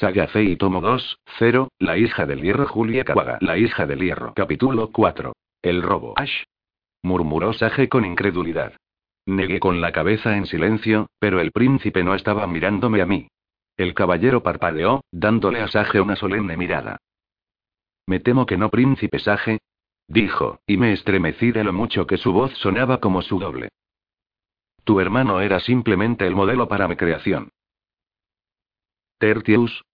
Saga Fei Tomo 2, 0, La hija del hierro Julia Kawaga. La hija del hierro. Capítulo 4. El robo. Ash. Murmuró Sage con incredulidad. Negué con la cabeza en silencio, pero el príncipe no estaba mirándome a mí. El caballero parpadeó, dándole a Sage una solemne mirada. Me temo que no, príncipe Sage. Dijo, y me estremecí de lo mucho que su voz sonaba como su doble. Tu hermano era simplemente el modelo para mi creación. Tertius.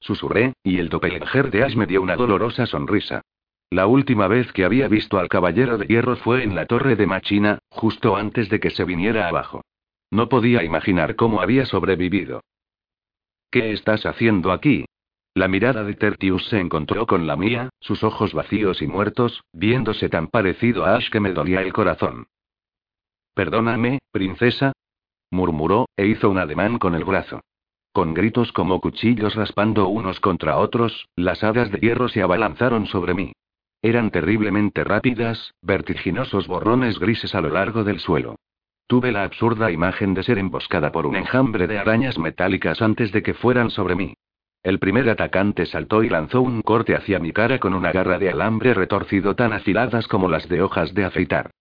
Susurré, y el doppelganger de Ash me dio una dolorosa sonrisa. La última vez que había visto al caballero de hierro fue en la torre de Machina, justo antes de que se viniera abajo. No podía imaginar cómo había sobrevivido. ¿Qué estás haciendo aquí? La mirada de Tertius se encontró con la mía, sus ojos vacíos y muertos, viéndose tan parecido a Ash que me dolía el corazón. Perdóname, princesa. murmuró, e hizo un ademán con el brazo. Con gritos como cuchillos raspando unos contra otros, las hadas de hierro se abalanzaron sobre mí. Eran terriblemente rápidas, vertiginosos borrones grises a lo largo del suelo. Tuve la absurda imagen de ser emboscada por un enjambre de arañas metálicas antes de que fueran sobre mí. El primer atacante saltó y lanzó un corte hacia mi cara con una garra de alambre retorcido tan afiladas como las de hojas de afeitar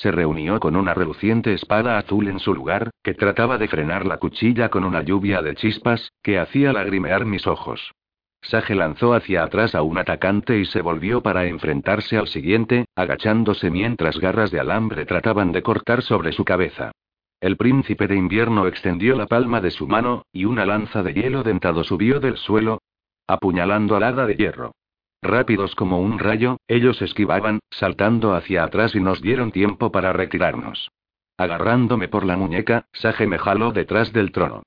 se reunió con una reluciente espada azul en su lugar, que trataba de frenar la cuchilla con una lluvia de chispas, que hacía lagrimear mis ojos. Sage lanzó hacia atrás a un atacante y se volvió para enfrentarse al siguiente, agachándose mientras garras de alambre trataban de cortar sobre su cabeza. El príncipe de invierno extendió la palma de su mano, y una lanza de hielo dentado subió del suelo, apuñalando al hada de hierro. Rápidos como un rayo, ellos esquivaban, saltando hacia atrás y nos dieron tiempo para retirarnos. Agarrándome por la muñeca, Sage me jaló detrás del trono.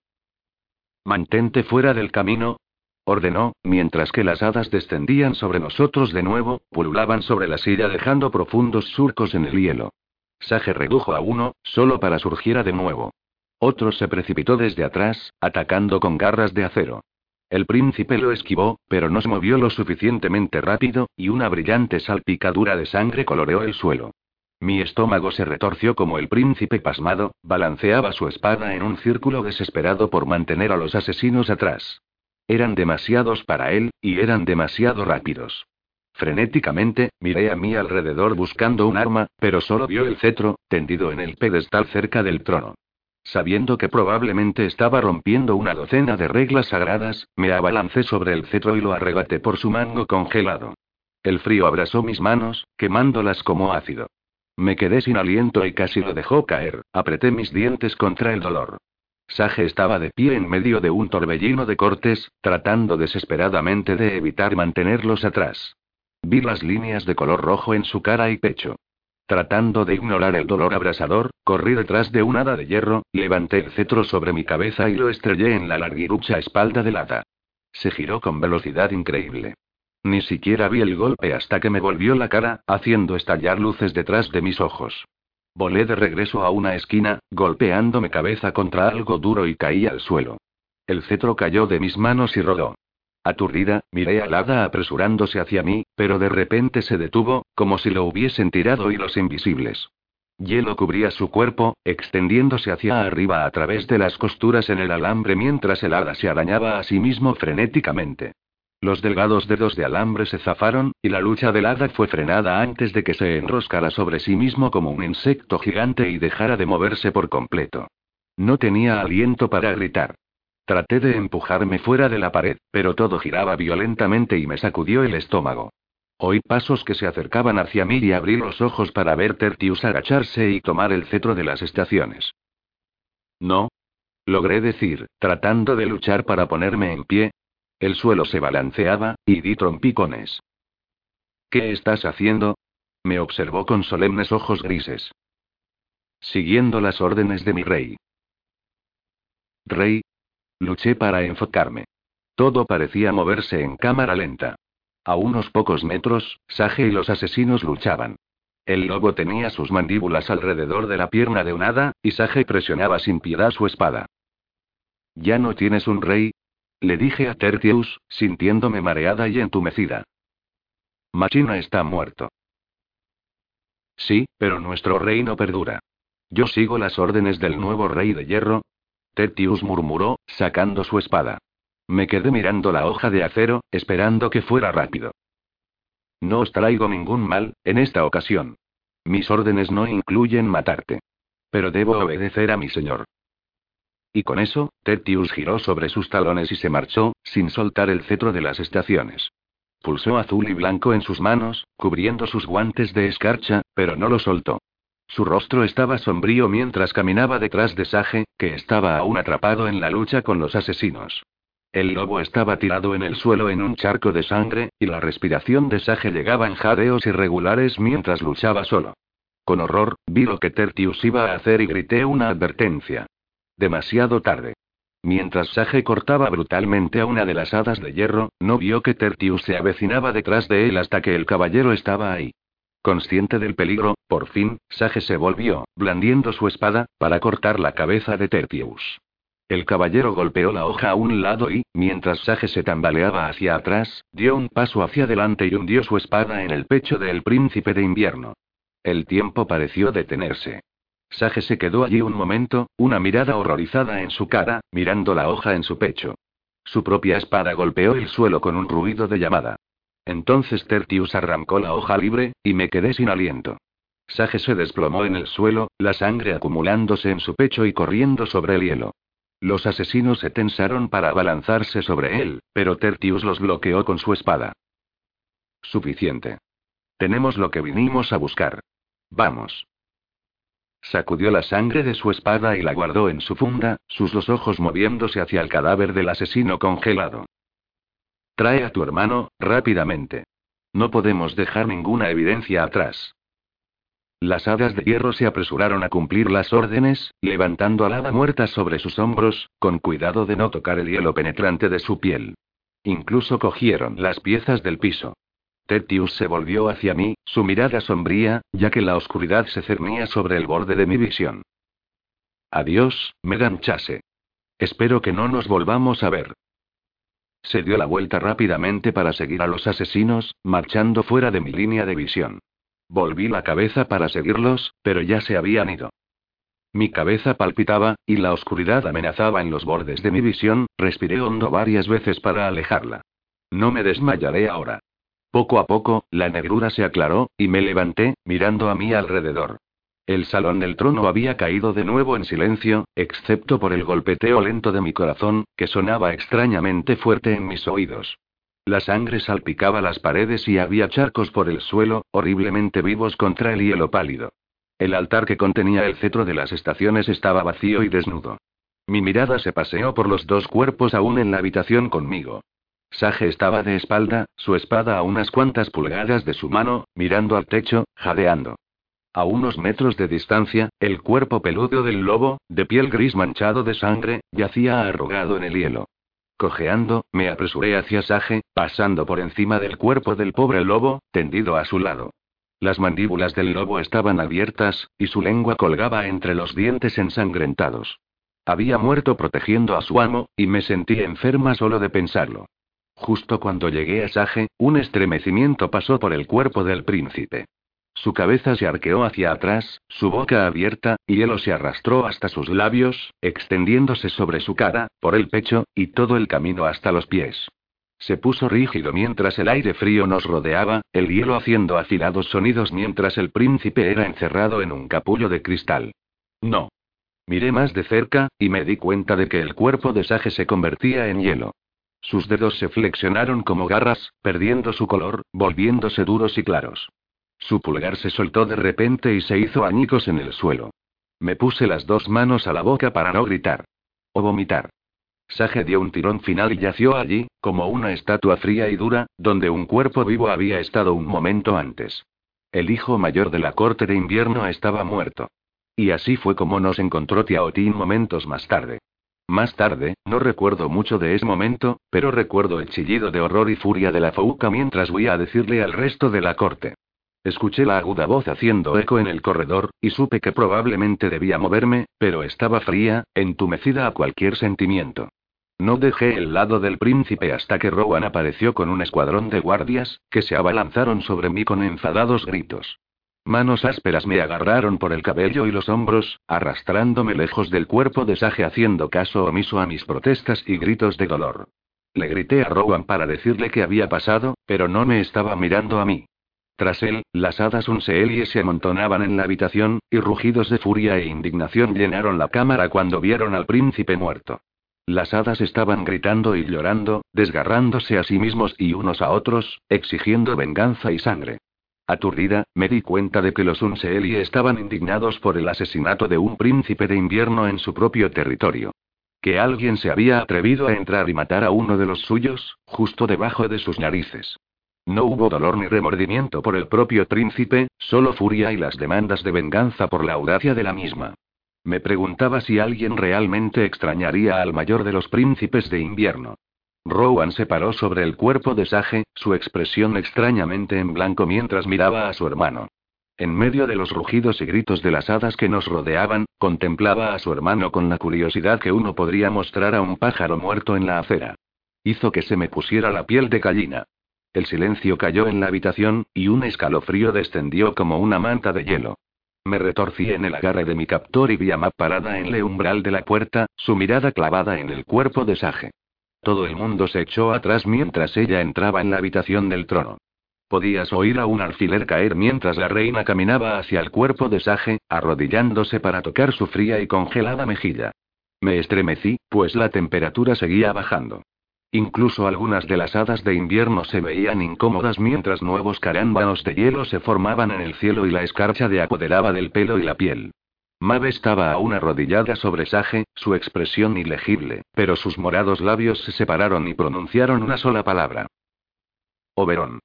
Mantente fuera del camino, ordenó, mientras que las hadas descendían sobre nosotros de nuevo, pululaban sobre la silla dejando profundos surcos en el hielo. Sage redujo a uno, solo para surgir de nuevo. Otro se precipitó desde atrás, atacando con garras de acero. El príncipe lo esquivó, pero no se movió lo suficientemente rápido, y una brillante salpicadura de sangre coloreó el suelo. Mi estómago se retorció como el príncipe pasmado, balanceaba su espada en un círculo desesperado por mantener a los asesinos atrás. Eran demasiados para él, y eran demasiado rápidos. Frenéticamente, miré a mi alrededor buscando un arma, pero solo vio el cetro, tendido en el pedestal cerca del trono. Sabiendo que probablemente estaba rompiendo una docena de reglas sagradas, me abalancé sobre el cetro y lo arrebaté por su mango congelado. El frío abrasó mis manos, quemándolas como ácido. Me quedé sin aliento y casi lo dejó caer, apreté mis dientes contra el dolor. Sage estaba de pie en medio de un torbellino de cortes, tratando desesperadamente de evitar mantenerlos atrás. Vi las líneas de color rojo en su cara y pecho. Tratando de ignorar el dolor abrasador, corrí detrás de un hada de hierro, levanté el cetro sobre mi cabeza y lo estrellé en la larguirucha espalda del hada. Se giró con velocidad increíble. Ni siquiera vi el golpe hasta que me volvió la cara, haciendo estallar luces detrás de mis ojos. Volé de regreso a una esquina, golpeándome cabeza contra algo duro y caí al suelo. El cetro cayó de mis manos y rodó. Aturdida, miré al hada apresurándose hacia mí, pero de repente se detuvo, como si lo hubiesen tirado hilos invisibles. Hielo cubría su cuerpo, extendiéndose hacia arriba a través de las costuras en el alambre mientras el hada se arañaba a sí mismo frenéticamente. Los delgados dedos de alambre se zafaron, y la lucha del hada fue frenada antes de que se enroscara sobre sí mismo como un insecto gigante y dejara de moverse por completo. No tenía aliento para gritar. Traté de empujarme fuera de la pared, pero todo giraba violentamente y me sacudió el estómago. Oí pasos que se acercaban hacia mí y abrí los ojos para ver Tertius agacharse y tomar el cetro de las estaciones. No. Logré decir, tratando de luchar para ponerme en pie. El suelo se balanceaba, y di trompicones. ¿Qué estás haciendo? Me observó con solemnes ojos grises. Siguiendo las órdenes de mi rey. Rey, Luché para enfocarme. Todo parecía moverse en cámara lenta. A unos pocos metros, Sage y los asesinos luchaban. El lobo tenía sus mandíbulas alrededor de la pierna de un hada, y Sage presionaba sin piedad su espada. ¿Ya no tienes un rey? Le dije a Tertius, sintiéndome mareada y entumecida. Machina está muerto. Sí, pero nuestro reino perdura. Yo sigo las órdenes del nuevo rey de hierro. Tertius murmuró, sacando su espada. Me quedé mirando la hoja de acero, esperando que fuera rápido. No os traigo ningún mal, en esta ocasión. Mis órdenes no incluyen matarte. Pero debo obedecer a mi señor. Y con eso, Tertius giró sobre sus talones y se marchó, sin soltar el cetro de las estaciones. Pulsó azul y blanco en sus manos, cubriendo sus guantes de escarcha, pero no lo soltó. Su rostro estaba sombrío mientras caminaba detrás de Sage, que estaba aún atrapado en la lucha con los asesinos. El lobo estaba tirado en el suelo en un charco de sangre, y la respiración de Sage llegaba en jadeos irregulares mientras luchaba solo. Con horror, vi lo que Tertius iba a hacer y grité una advertencia. Demasiado tarde. Mientras Sage cortaba brutalmente a una de las hadas de hierro, no vio que Tertius se avecinaba detrás de él hasta que el caballero estaba ahí. Consciente del peligro, por fin, Sage se volvió, blandiendo su espada, para cortar la cabeza de Tertius. El caballero golpeó la hoja a un lado y, mientras Sage se tambaleaba hacia atrás, dio un paso hacia adelante y hundió su espada en el pecho del príncipe de invierno. El tiempo pareció detenerse. Sage se quedó allí un momento, una mirada horrorizada en su cara, mirando la hoja en su pecho. Su propia espada golpeó el suelo con un ruido de llamada. Entonces Tertius arrancó la hoja libre, y me quedé sin aliento. Sage se desplomó en el suelo, la sangre acumulándose en su pecho y corriendo sobre el hielo. Los asesinos se tensaron para abalanzarse sobre él, pero Tertius los bloqueó con su espada. Suficiente. Tenemos lo que vinimos a buscar. Vamos. Sacudió la sangre de su espada y la guardó en su funda, sus dos ojos moviéndose hacia el cadáver del asesino congelado. Trae a tu hermano, rápidamente. No podemos dejar ninguna evidencia atrás. Las hadas de hierro se apresuraron a cumplir las órdenes, levantando a la hada muerta sobre sus hombros, con cuidado de no tocar el hielo penetrante de su piel. Incluso cogieron las piezas del piso. Tertius se volvió hacia mí, su mirada sombría, ya que la oscuridad se cernía sobre el borde de mi visión. Adiós, Megan Chase. Espero que no nos volvamos a ver. Se dio la vuelta rápidamente para seguir a los asesinos, marchando fuera de mi línea de visión. Volví la cabeza para seguirlos, pero ya se habían ido. Mi cabeza palpitaba, y la oscuridad amenazaba en los bordes de mi visión, respiré hondo varias veces para alejarla. No me desmayaré ahora. Poco a poco, la negrura se aclaró, y me levanté, mirando a mi alrededor. El salón del trono había caído de nuevo en silencio, excepto por el golpeteo lento de mi corazón, que sonaba extrañamente fuerte en mis oídos. La sangre salpicaba las paredes y había charcos por el suelo, horriblemente vivos contra el hielo pálido. El altar que contenía el cetro de las estaciones estaba vacío y desnudo. Mi mirada se paseó por los dos cuerpos aún en la habitación conmigo. Sage estaba de espalda, su espada a unas cuantas pulgadas de su mano, mirando al techo, jadeando. A unos metros de distancia, el cuerpo peludo del lobo, de piel gris manchado de sangre, yacía arrugado en el hielo. Cojeando, me apresuré hacia Sage, pasando por encima del cuerpo del pobre lobo, tendido a su lado. Las mandíbulas del lobo estaban abiertas, y su lengua colgaba entre los dientes ensangrentados. Había muerto protegiendo a su amo, y me sentí enferma solo de pensarlo. Justo cuando llegué a Sage, un estremecimiento pasó por el cuerpo del príncipe. Su cabeza se arqueó hacia atrás, su boca abierta, y hielo se arrastró hasta sus labios, extendiéndose sobre su cara, por el pecho, y todo el camino hasta los pies. Se puso rígido mientras el aire frío nos rodeaba, el hielo haciendo afilados sonidos mientras el príncipe era encerrado en un capullo de cristal. No. Miré más de cerca, y me di cuenta de que el cuerpo de Sage se convertía en hielo. Sus dedos se flexionaron como garras, perdiendo su color, volviéndose duros y claros. Su pulgar se soltó de repente y se hizo añicos en el suelo. Me puse las dos manos a la boca para no gritar. O vomitar. Sage dio un tirón final y yació allí, como una estatua fría y dura, donde un cuerpo vivo había estado un momento antes. El hijo mayor de la corte de invierno estaba muerto. Y así fue como nos encontró Tiaotín momentos más tarde. Más tarde, no recuerdo mucho de ese momento, pero recuerdo el chillido de horror y furia de la Fouca mientras voy a decirle al resto de la corte. Escuché la aguda voz haciendo eco en el corredor, y supe que probablemente debía moverme, pero estaba fría, entumecida a cualquier sentimiento. No dejé el lado del príncipe hasta que Rowan apareció con un escuadrón de guardias, que se abalanzaron sobre mí con enfadados gritos. Manos ásperas me agarraron por el cabello y los hombros, arrastrándome lejos del cuerpo de Sage haciendo caso omiso a mis protestas y gritos de dolor. Le grité a Rowan para decirle qué había pasado, pero no me estaba mirando a mí. Tras él, las hadas Unseelie se amontonaban en la habitación, y rugidos de furia e indignación llenaron la cámara cuando vieron al príncipe muerto. Las hadas estaban gritando y llorando, desgarrándose a sí mismos y unos a otros, exigiendo venganza y sangre. Aturdida, me di cuenta de que los Unseeli estaban indignados por el asesinato de un príncipe de invierno en su propio territorio. Que alguien se había atrevido a entrar y matar a uno de los suyos, justo debajo de sus narices. No hubo dolor ni remordimiento por el propio príncipe, solo furia y las demandas de venganza por la audacia de la misma. Me preguntaba si alguien realmente extrañaría al mayor de los príncipes de invierno. Rowan se paró sobre el cuerpo de Sage, su expresión extrañamente en blanco mientras miraba a su hermano. En medio de los rugidos y gritos de las hadas que nos rodeaban, contemplaba a su hermano con la curiosidad que uno podría mostrar a un pájaro muerto en la acera. Hizo que se me pusiera la piel de gallina. El silencio cayó en la habitación, y un escalofrío descendió como una manta de hielo. Me retorcí en el agarre de mi captor y vi a Map parada en el umbral de la puerta, su mirada clavada en el cuerpo de Sage. Todo el mundo se echó atrás mientras ella entraba en la habitación del trono. Podías oír a un alfiler caer mientras la reina caminaba hacia el cuerpo de Sage, arrodillándose para tocar su fría y congelada mejilla. Me estremecí, pues la temperatura seguía bajando. Incluso algunas de las hadas de invierno se veían incómodas mientras nuevos carámbanos de hielo se formaban en el cielo y la escarcha de apoderaba del pelo y la piel. Mabe estaba aún arrodillada sobre Sage, su expresión ilegible, pero sus morados labios se separaron y pronunciaron una sola palabra. Oberón.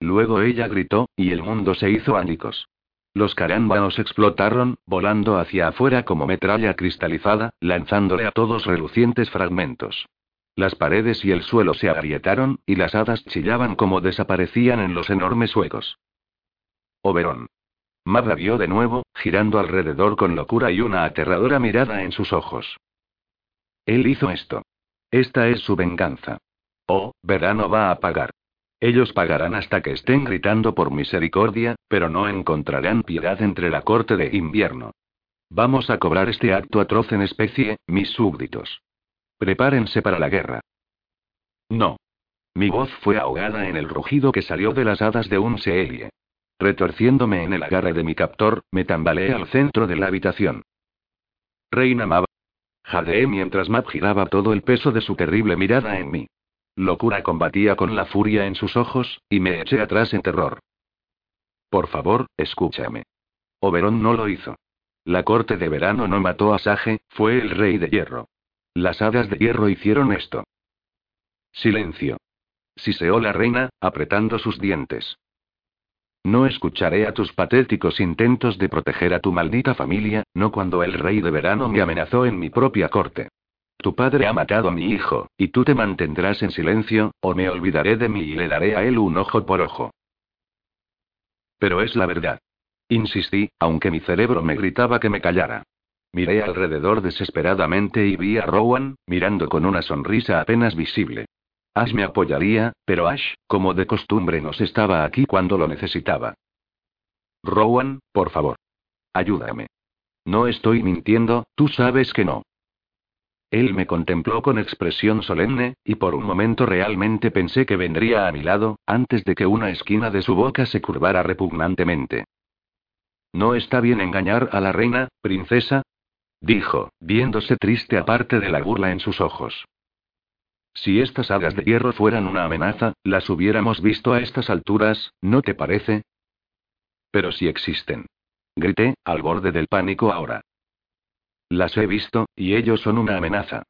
Luego ella gritó, y el mundo se hizo ánicos. Los carámbanos explotaron, volando hacia afuera como metralla cristalizada, lanzándole a todos relucientes fragmentos. Las paredes y el suelo se agrietaron, y las hadas chillaban como desaparecían en los enormes huecos. Oberón. Mab vio de nuevo, girando alrededor con locura y una aterradora mirada en sus ojos. Él hizo esto. Esta es su venganza. Oh, verano va a pagar. Ellos pagarán hasta que estén gritando por misericordia, pero no encontrarán piedad entre la corte de invierno. Vamos a cobrar este acto atroz en especie, mis súbditos. Prepárense para la guerra. No. Mi voz fue ahogada en el rugido que salió de las hadas de un Seelie. Retorciéndome en el agarre de mi captor, me tambaleé al centro de la habitación. Reina Mab. Jadeé mientras Mab giraba todo el peso de su terrible mirada en mí. Locura combatía con la furia en sus ojos, y me eché atrás en terror. Por favor, escúchame. Oberón no lo hizo. La corte de verano no mató a Sage, fue el rey de hierro. Las hadas de hierro hicieron esto. Silencio. Siseó la reina, apretando sus dientes. No escucharé a tus patéticos intentos de proteger a tu maldita familia, no cuando el rey de verano me amenazó en mi propia corte. Tu padre ha matado a mi hijo, y tú te mantendrás en silencio, o me olvidaré de mí y le daré a él un ojo por ojo. Pero es la verdad. Insistí, aunque mi cerebro me gritaba que me callara. Miré alrededor desesperadamente y vi a Rowan, mirando con una sonrisa apenas visible. Ash me apoyaría, pero Ash, como de costumbre, nos estaba aquí cuando lo necesitaba. Rowan, por favor. Ayúdame. No estoy mintiendo, tú sabes que no. Él me contempló con expresión solemne, y por un momento realmente pensé que vendría a mi lado, antes de que una esquina de su boca se curvara repugnantemente. No está bien engañar a la reina, princesa, dijo, viéndose triste aparte de la burla en sus ojos. Si estas hadas de hierro fueran una amenaza, las hubiéramos visto a estas alturas, ¿no te parece? Pero si existen. Grité, al borde del pánico ahora. Las he visto, y ellos son una amenaza.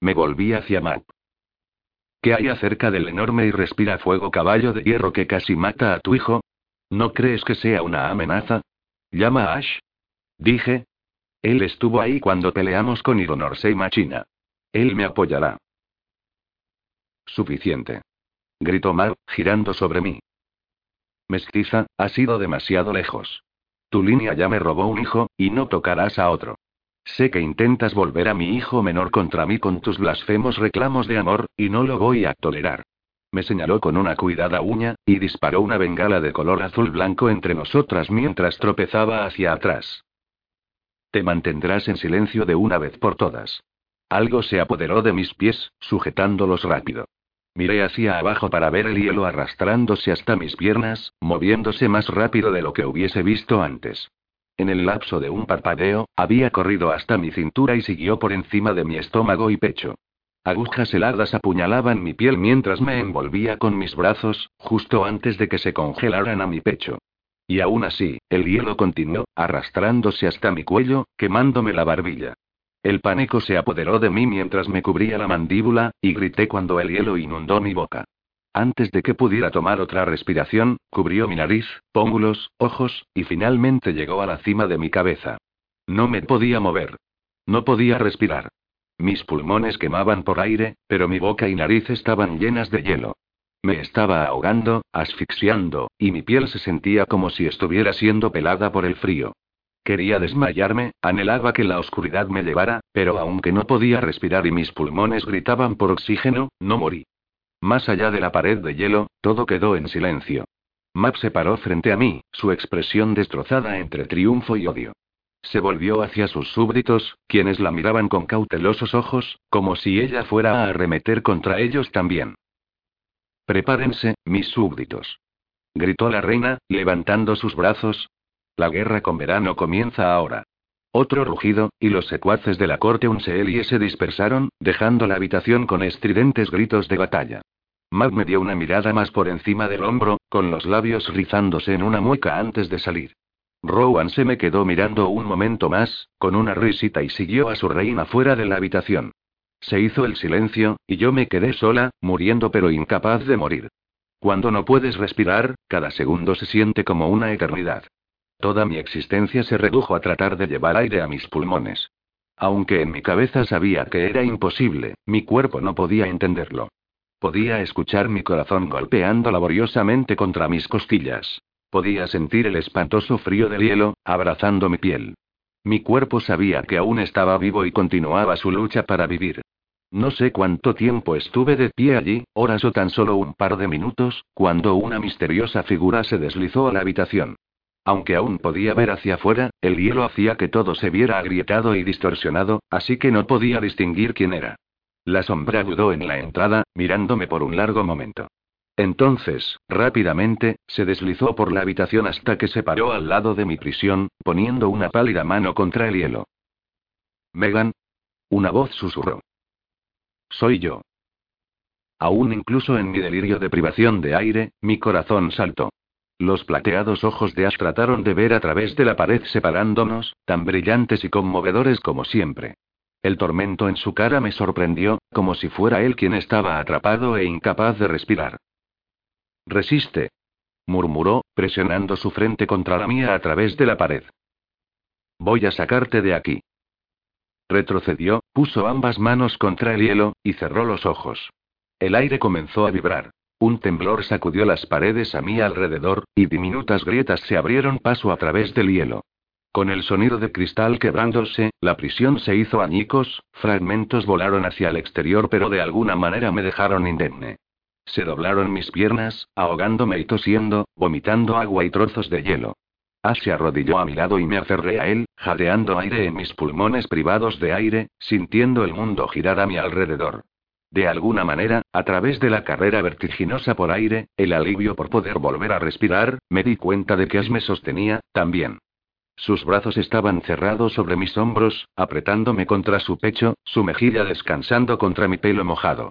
Me volví hacia Matt. ¿Qué hay acerca del enorme y respira fuego caballo de hierro que casi mata a tu hijo? ¿No crees que sea una amenaza? Llama a Ash. Dije. Él estuvo ahí cuando peleamos con Idonorsei Machina. Él me apoyará. Suficiente. Gritó Mal, girando sobre mí. Mestiza, ha sido demasiado lejos. Tu línea ya me robó un hijo, y no tocarás a otro. Sé que intentas volver a mi hijo menor contra mí con tus blasfemos reclamos de amor, y no lo voy a tolerar. Me señaló con una cuidada uña, y disparó una bengala de color azul blanco entre nosotras mientras tropezaba hacia atrás. Te mantendrás en silencio de una vez por todas. Algo se apoderó de mis pies, sujetándolos rápido. Miré hacia abajo para ver el hielo arrastrándose hasta mis piernas, moviéndose más rápido de lo que hubiese visto antes. En el lapso de un parpadeo, había corrido hasta mi cintura y siguió por encima de mi estómago y pecho. Agujas heladas apuñalaban mi piel mientras me envolvía con mis brazos, justo antes de que se congelaran a mi pecho. Y aún así, el hielo continuó, arrastrándose hasta mi cuello, quemándome la barbilla. El pánico se apoderó de mí mientras me cubría la mandíbula, y grité cuando el hielo inundó mi boca. Antes de que pudiera tomar otra respiración, cubrió mi nariz, pómulos, ojos, y finalmente llegó a la cima de mi cabeza. No me podía mover. No podía respirar. Mis pulmones quemaban por aire, pero mi boca y nariz estaban llenas de hielo. Me estaba ahogando, asfixiando, y mi piel se sentía como si estuviera siendo pelada por el frío. Quería desmayarme, anhelaba que la oscuridad me llevara, pero aunque no podía respirar y mis pulmones gritaban por oxígeno, no morí. Más allá de la pared de hielo, todo quedó en silencio. Map se paró frente a mí, su expresión destrozada entre triunfo y odio. Se volvió hacia sus súbditos, quienes la miraban con cautelosos ojos, como si ella fuera a arremeter contra ellos también. Prepárense, mis súbditos. Gritó la reina, levantando sus brazos, la guerra con verano comienza ahora. Otro rugido, y los secuaces de la corte Unseelie se dispersaron, dejando la habitación con estridentes gritos de batalla. Mag me dio una mirada más por encima del hombro, con los labios rizándose en una mueca antes de salir. Rowan se me quedó mirando un momento más, con una risita y siguió a su reina fuera de la habitación. Se hizo el silencio, y yo me quedé sola, muriendo pero incapaz de morir. Cuando no puedes respirar, cada segundo se siente como una eternidad. Toda mi existencia se redujo a tratar de llevar aire a mis pulmones. Aunque en mi cabeza sabía que era imposible, mi cuerpo no podía entenderlo. Podía escuchar mi corazón golpeando laboriosamente contra mis costillas. Podía sentir el espantoso frío del hielo, abrazando mi piel. Mi cuerpo sabía que aún estaba vivo y continuaba su lucha para vivir. No sé cuánto tiempo estuve de pie allí, horas o tan solo un par de minutos, cuando una misteriosa figura se deslizó a la habitación. Aunque aún podía ver hacia afuera, el hielo hacía que todo se viera agrietado y distorsionado, así que no podía distinguir quién era. La sombra dudó en la entrada, mirándome por un largo momento. Entonces, rápidamente, se deslizó por la habitación hasta que se paró al lado de mi prisión, poniendo una pálida mano contra el hielo. Megan. Una voz susurró. Soy yo. Aún incluso en mi delirio de privación de aire, mi corazón saltó. Los plateados ojos de Ash trataron de ver a través de la pared separándonos, tan brillantes y conmovedores como siempre. El tormento en su cara me sorprendió, como si fuera él quien estaba atrapado e incapaz de respirar. Resiste. murmuró, presionando su frente contra la mía a través de la pared. Voy a sacarte de aquí. Retrocedió, puso ambas manos contra el hielo, y cerró los ojos. El aire comenzó a vibrar. Un temblor sacudió las paredes a mi alrededor, y diminutas grietas se abrieron paso a través del hielo. Con el sonido de cristal quebrándose, la prisión se hizo añicos, fragmentos volaron hacia el exterior pero de alguna manera me dejaron indemne. Se doblaron mis piernas, ahogándome y tosiendo, vomitando agua y trozos de hielo. Ash se arrodilló a mi lado y me aferré a él, jadeando aire en mis pulmones privados de aire, sintiendo el mundo girar a mi alrededor. De alguna manera, a través de la carrera vertiginosa por aire, el alivio por poder volver a respirar, me di cuenta de que Ash me sostenía, también. Sus brazos estaban cerrados sobre mis hombros, apretándome contra su pecho, su mejilla descansando contra mi pelo mojado.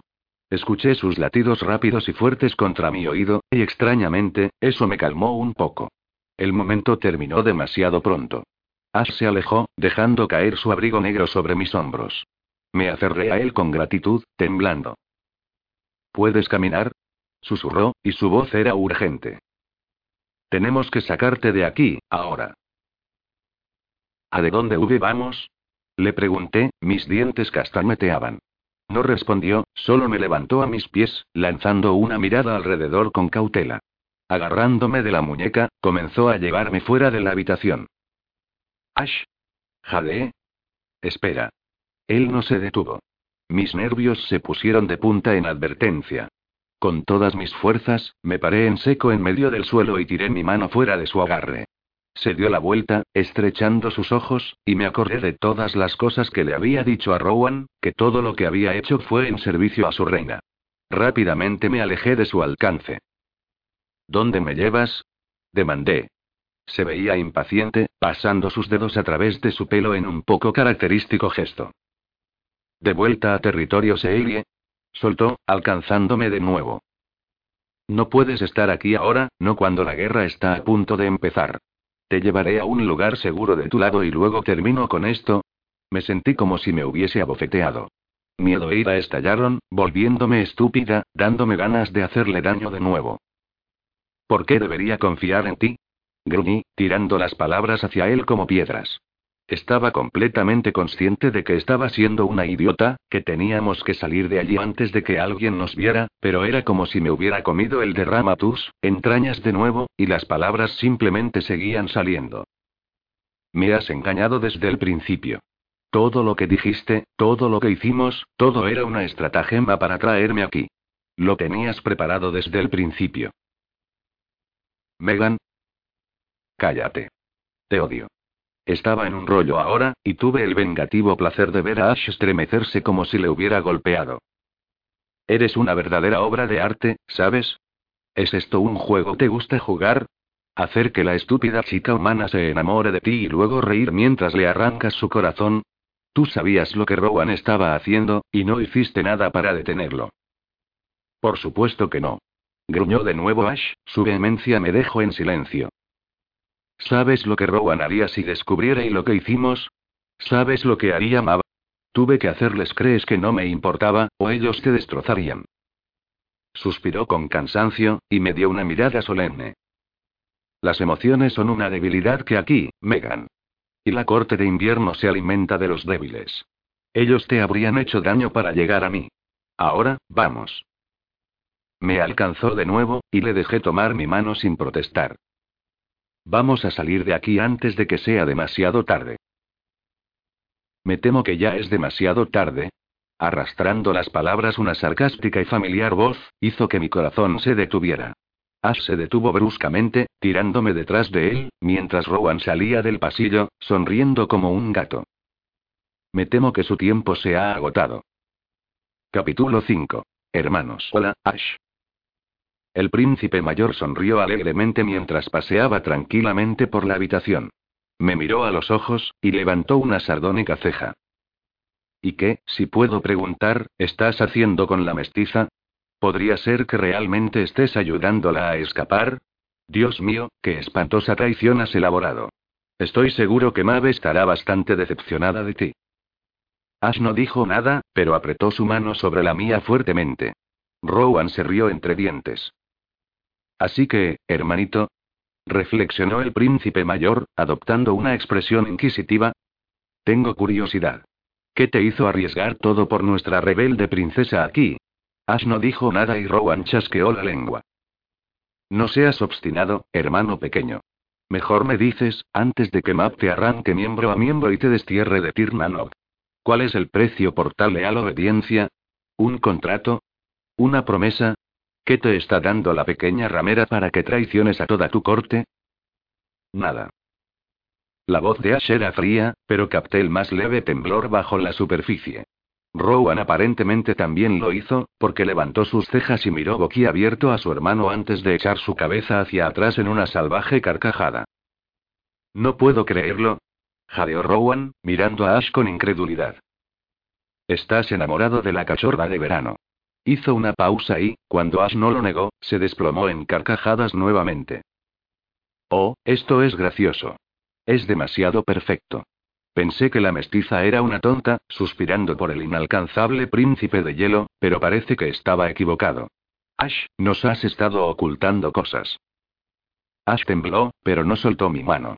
Escuché sus latidos rápidos y fuertes contra mi oído, y extrañamente, eso me calmó un poco. El momento terminó demasiado pronto. Ash se alejó, dejando caer su abrigo negro sobre mis hombros. Me aferré a él con gratitud, temblando. ¿Puedes caminar? susurró, y su voz era urgente. Tenemos que sacarte de aquí, ahora. ¿A de dónde V vamos? Le pregunté, mis dientes castañeteaban. No respondió, solo me levantó a mis pies, lanzando una mirada alrededor con cautela. Agarrándome de la muñeca, comenzó a llevarme fuera de la habitación. Ash. Jadeé. Espera. Él no se detuvo. Mis nervios se pusieron de punta en advertencia. Con todas mis fuerzas, me paré en seco en medio del suelo y tiré mi mano fuera de su agarre. Se dio la vuelta, estrechando sus ojos, y me acordé de todas las cosas que le había dicho a Rowan, que todo lo que había hecho fue en servicio a su reina. Rápidamente me alejé de su alcance. ¿Dónde me llevas? demandé. Se veía impaciente, pasando sus dedos a través de su pelo en un poco característico gesto. De vuelta a territorio Seelie. Soltó, alcanzándome de nuevo. No puedes estar aquí ahora, no cuando la guerra está a punto de empezar. Te llevaré a un lugar seguro de tu lado y luego termino con esto. Me sentí como si me hubiese abofeteado. Miedo e ira estallaron, volviéndome estúpida, dándome ganas de hacerle daño de nuevo. ¿Por qué debería confiar en ti? Gruñí, tirando las palabras hacia él como piedras. Estaba completamente consciente de que estaba siendo una idiota, que teníamos que salir de allí antes de que alguien nos viera, pero era como si me hubiera comido el derramatus, entrañas de nuevo, y las palabras simplemente seguían saliendo. Me has engañado desde el principio. Todo lo que dijiste, todo lo que hicimos, todo era una estratagema para traerme aquí. Lo tenías preparado desde el principio. Megan. Cállate. Te odio. Estaba en un rollo ahora, y tuve el vengativo placer de ver a Ash estremecerse como si le hubiera golpeado. Eres una verdadera obra de arte, ¿sabes? ¿Es esto un juego te gusta jugar? ¿Hacer que la estúpida chica humana se enamore de ti y luego reír mientras le arrancas su corazón? Tú sabías lo que Rowan estaba haciendo, y no hiciste nada para detenerlo. Por supuesto que no. Gruñó de nuevo Ash, su vehemencia me dejó en silencio. ¿Sabes lo que Rowan haría si descubriera y lo que hicimos? ¿Sabes lo que haría Mab? Tuve que hacerles crees que no me importaba, o ellos te destrozarían. Suspiró con cansancio, y me dio una mirada solemne. Las emociones son una debilidad que aquí, Megan. Y la corte de invierno se alimenta de los débiles. Ellos te habrían hecho daño para llegar a mí. Ahora, vamos. Me alcanzó de nuevo, y le dejé tomar mi mano sin protestar. Vamos a salir de aquí antes de que sea demasiado tarde. Me temo que ya es demasiado tarde. Arrastrando las palabras una sarcástica y familiar voz, hizo que mi corazón se detuviera. Ash se detuvo bruscamente, tirándome detrás de él, mientras Rowan salía del pasillo, sonriendo como un gato. Me temo que su tiempo se ha agotado. Capítulo 5. Hermanos. Hola, Ash. El príncipe mayor sonrió alegremente mientras paseaba tranquilamente por la habitación. Me miró a los ojos, y levantó una sardónica ceja. ¿Y qué, si puedo preguntar, estás haciendo con la mestiza? ¿Podría ser que realmente estés ayudándola a escapar? Dios mío, qué espantosa traición has elaborado. Estoy seguro que Mabe estará bastante decepcionada de ti. Ash no dijo nada, pero apretó su mano sobre la mía fuertemente. Rowan se rió entre dientes. Así que, hermanito, reflexionó el príncipe mayor, adoptando una expresión inquisitiva. Tengo curiosidad. ¿Qué te hizo arriesgar todo por nuestra rebelde princesa aquí? Ash no dijo nada y Rowan chasqueó la lengua. No seas obstinado, hermano pequeño. Mejor me dices, antes de que Map te arranque miembro a miembro y te destierre de Tirnanok. ¿Cuál es el precio por tal leal obediencia? ¿Un contrato? ¿Una promesa? ¿Qué te está dando la pequeña ramera para que traiciones a toda tu corte? Nada. La voz de Ash era fría, pero capté el más leve temblor bajo la superficie. Rowan aparentemente también lo hizo, porque levantó sus cejas y miró boquiabierto a su hermano antes de echar su cabeza hacia atrás en una salvaje carcajada. No puedo creerlo. Jadeó Rowan, mirando a Ash con incredulidad. Estás enamorado de la cachorra de verano. Hizo una pausa y, cuando Ash no lo negó, se desplomó en carcajadas nuevamente. Oh, esto es gracioso. Es demasiado perfecto. Pensé que la mestiza era una tonta, suspirando por el inalcanzable príncipe de hielo, pero parece que estaba equivocado. Ash, nos has estado ocultando cosas. Ash tembló, pero no soltó mi mano.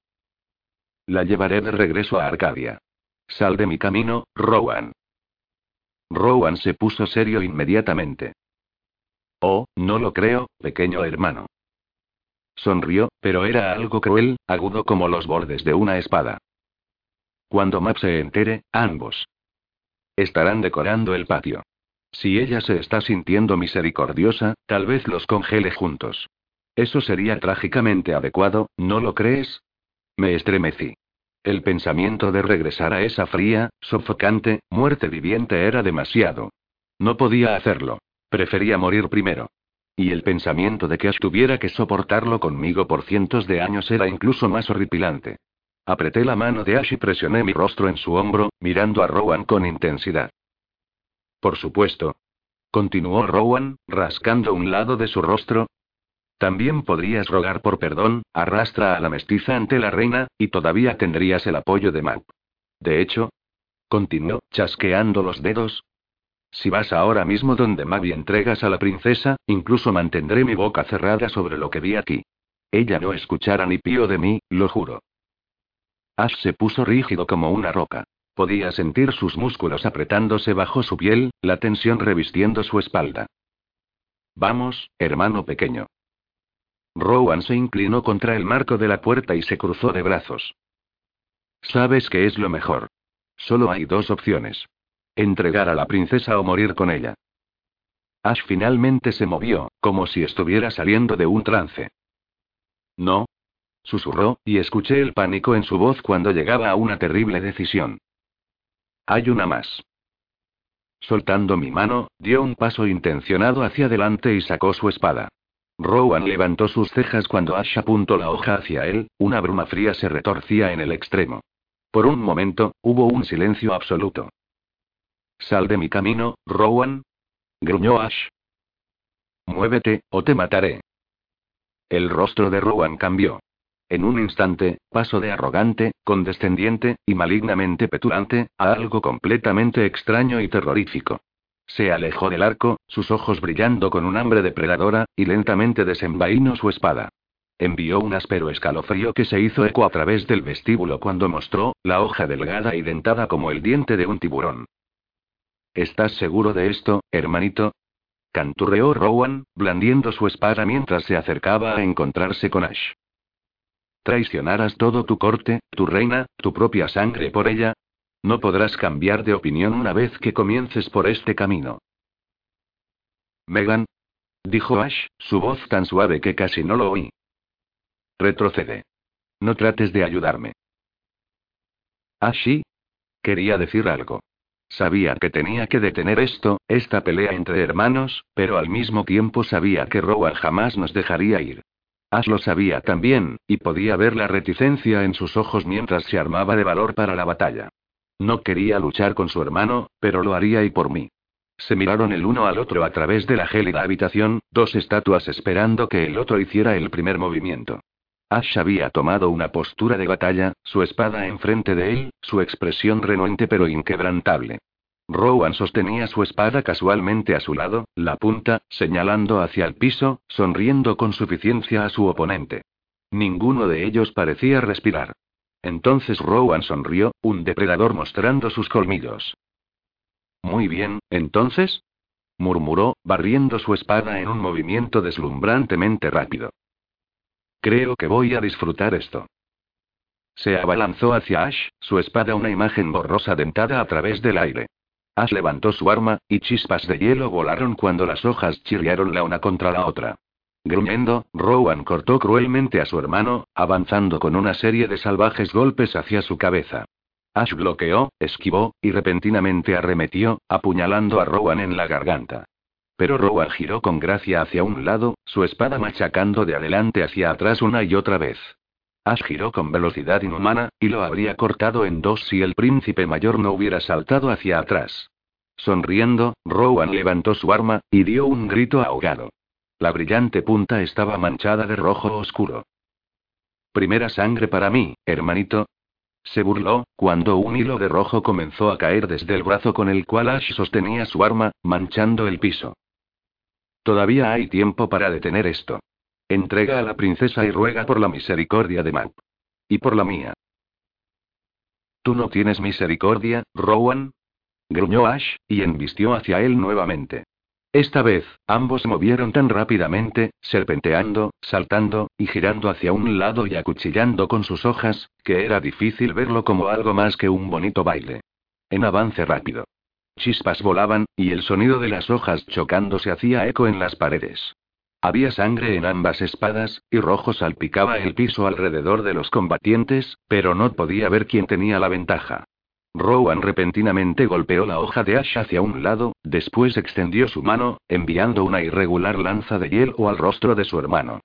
La llevaré de regreso a Arcadia. Sal de mi camino, Rowan. Se puso serio inmediatamente. Oh, no lo creo, pequeño hermano. Sonrió, pero era algo cruel, agudo como los bordes de una espada. Cuando Map se entere, ambos estarán decorando el patio. Si ella se está sintiendo misericordiosa, tal vez los congele juntos. Eso sería trágicamente adecuado, ¿no lo crees? Me estremecí. El pensamiento de regresar a esa fría, sofocante, muerte viviente era demasiado. No podía hacerlo. Prefería morir primero. Y el pensamiento de que tuviera que soportarlo conmigo por cientos de años era incluso más horripilante. Apreté la mano de Ash y presioné mi rostro en su hombro, mirando a Rowan con intensidad. Por supuesto. Continuó Rowan, rascando un lado de su rostro. También podrías rogar por perdón, arrastra a la mestiza ante la reina, y todavía tendrías el apoyo de Mac. De hecho, continuó, chasqueando los dedos. Si vas ahora mismo donde Mac y entregas a la princesa, incluso mantendré mi boca cerrada sobre lo que vi aquí. Ella no escuchará ni pío de mí, lo juro. Ash se puso rígido como una roca. Podía sentir sus músculos apretándose bajo su piel, la tensión revistiendo su espalda. Vamos, hermano pequeño. Rowan se inclinó contra el marco de la puerta y se cruzó de brazos. Sabes que es lo mejor. Solo hay dos opciones. Entregar a la princesa o morir con ella. Ash finalmente se movió, como si estuviera saliendo de un trance. No. Susurró, y escuché el pánico en su voz cuando llegaba a una terrible decisión. Hay una más. Soltando mi mano, dio un paso intencionado hacia adelante y sacó su espada. Rowan levantó sus cejas cuando Ash apuntó la hoja hacia él, una bruma fría se retorcía en el extremo. Por un momento, hubo un silencio absoluto. Sal de mi camino, Rowan. gruñó Ash. Muévete, o te mataré. El rostro de Rowan cambió. En un instante, pasó de arrogante, condescendiente, y malignamente petulante, a algo completamente extraño y terrorífico. Se alejó del arco, sus ojos brillando con un hambre depredadora, y lentamente desenvainó su espada. Envió un áspero escalofrío que se hizo eco a través del vestíbulo cuando mostró, la hoja delgada y dentada como el diente de un tiburón. ¿Estás seguro de esto, hermanito? Canturreó Rowan, blandiendo su espada mientras se acercaba a encontrarse con Ash. ¿Traicionarás todo tu corte, tu reina, tu propia sangre por ella? No podrás cambiar de opinión una vez que comiences por este camino. Megan. Dijo Ash, su voz tan suave que casi no lo oí. Retrocede. No trates de ayudarme. Ashi. Quería decir algo. Sabía que tenía que detener esto, esta pelea entre hermanos, pero al mismo tiempo sabía que Rowan jamás nos dejaría ir. Ash lo sabía también, y podía ver la reticencia en sus ojos mientras se armaba de valor para la batalla. No quería luchar con su hermano, pero lo haría y por mí. Se miraron el uno al otro a través de la gélida habitación, dos estatuas esperando que el otro hiciera el primer movimiento. Ash había tomado una postura de batalla, su espada enfrente de él, su expresión renuente pero inquebrantable. Rowan sostenía su espada casualmente a su lado, la punta, señalando hacia el piso, sonriendo con suficiencia a su oponente. Ninguno de ellos parecía respirar. Entonces Rowan sonrió, un depredador mostrando sus colmillos. Muy bien, entonces, murmuró, barriendo su espada en un movimiento deslumbrantemente rápido. Creo que voy a disfrutar esto. Se abalanzó hacia Ash, su espada una imagen borrosa dentada a través del aire. Ash levantó su arma, y chispas de hielo volaron cuando las hojas chirriaron la una contra la otra. Gruñendo, Rowan cortó cruelmente a su hermano, avanzando con una serie de salvajes golpes hacia su cabeza. Ash bloqueó, esquivó, y repentinamente arremetió, apuñalando a Rowan en la garganta. Pero Rowan giró con gracia hacia un lado, su espada machacando de adelante hacia atrás una y otra vez. Ash giró con velocidad inhumana, y lo habría cortado en dos si el príncipe mayor no hubiera saltado hacia atrás. Sonriendo, Rowan levantó su arma, y dio un grito ahogado. La brillante punta estaba manchada de rojo oscuro. Primera sangre para mí, hermanito. Se burló, cuando un hilo de rojo comenzó a caer desde el brazo con el cual Ash sostenía su arma, manchando el piso. Todavía hay tiempo para detener esto. Entrega a la princesa y ruega por la misericordia de Mac. Y por la mía. ¿Tú no tienes misericordia, Rowan? Gruñó Ash, y embistió hacia él nuevamente. Esta vez, ambos se movieron tan rápidamente, serpenteando, saltando, y girando hacia un lado y acuchillando con sus hojas, que era difícil verlo como algo más que un bonito baile. En avance rápido. Chispas volaban, y el sonido de las hojas chocándose hacía eco en las paredes. Había sangre en ambas espadas, y rojo salpicaba el piso alrededor de los combatientes, pero no podía ver quién tenía la ventaja. Rowan repentinamente golpeó la hoja de Ash hacia un lado, después extendió su mano, enviando una irregular lanza de hielo al rostro de su hermano.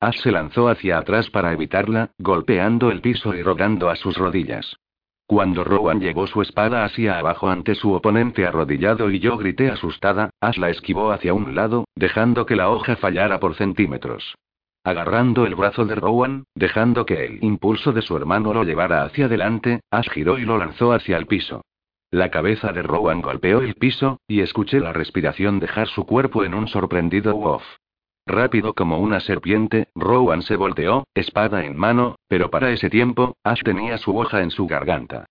Ash se lanzó hacia atrás para evitarla, golpeando el piso y rodando a sus rodillas. Cuando Rowan llevó su espada hacia abajo ante su oponente arrodillado y yo grité asustada, Ash la esquivó hacia un lado, dejando que la hoja fallara por centímetros. Agarrando el brazo de Rowan, dejando que el impulso de su hermano lo llevara hacia adelante, Ash giró y lo lanzó hacia el piso. La cabeza de Rowan golpeó el piso, y escuché la respiración dejar su cuerpo en un sorprendido wof. Rápido como una serpiente, Rowan se volteó, espada en mano, pero para ese tiempo, Ash tenía su hoja en su garganta.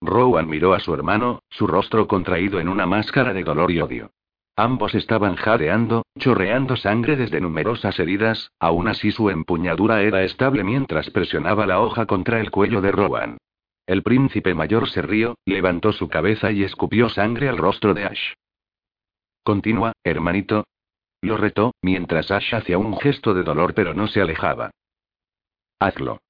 Rowan miró a su hermano, su rostro contraído en una máscara de dolor y odio. Ambos estaban jadeando, chorreando sangre desde numerosas heridas, aún así su empuñadura era estable mientras presionaba la hoja contra el cuello de Rowan. El príncipe mayor se rió, levantó su cabeza y escupió sangre al rostro de Ash. Continúa, hermanito, lo retó, mientras Ash hacía un gesto de dolor pero no se alejaba. Hazlo.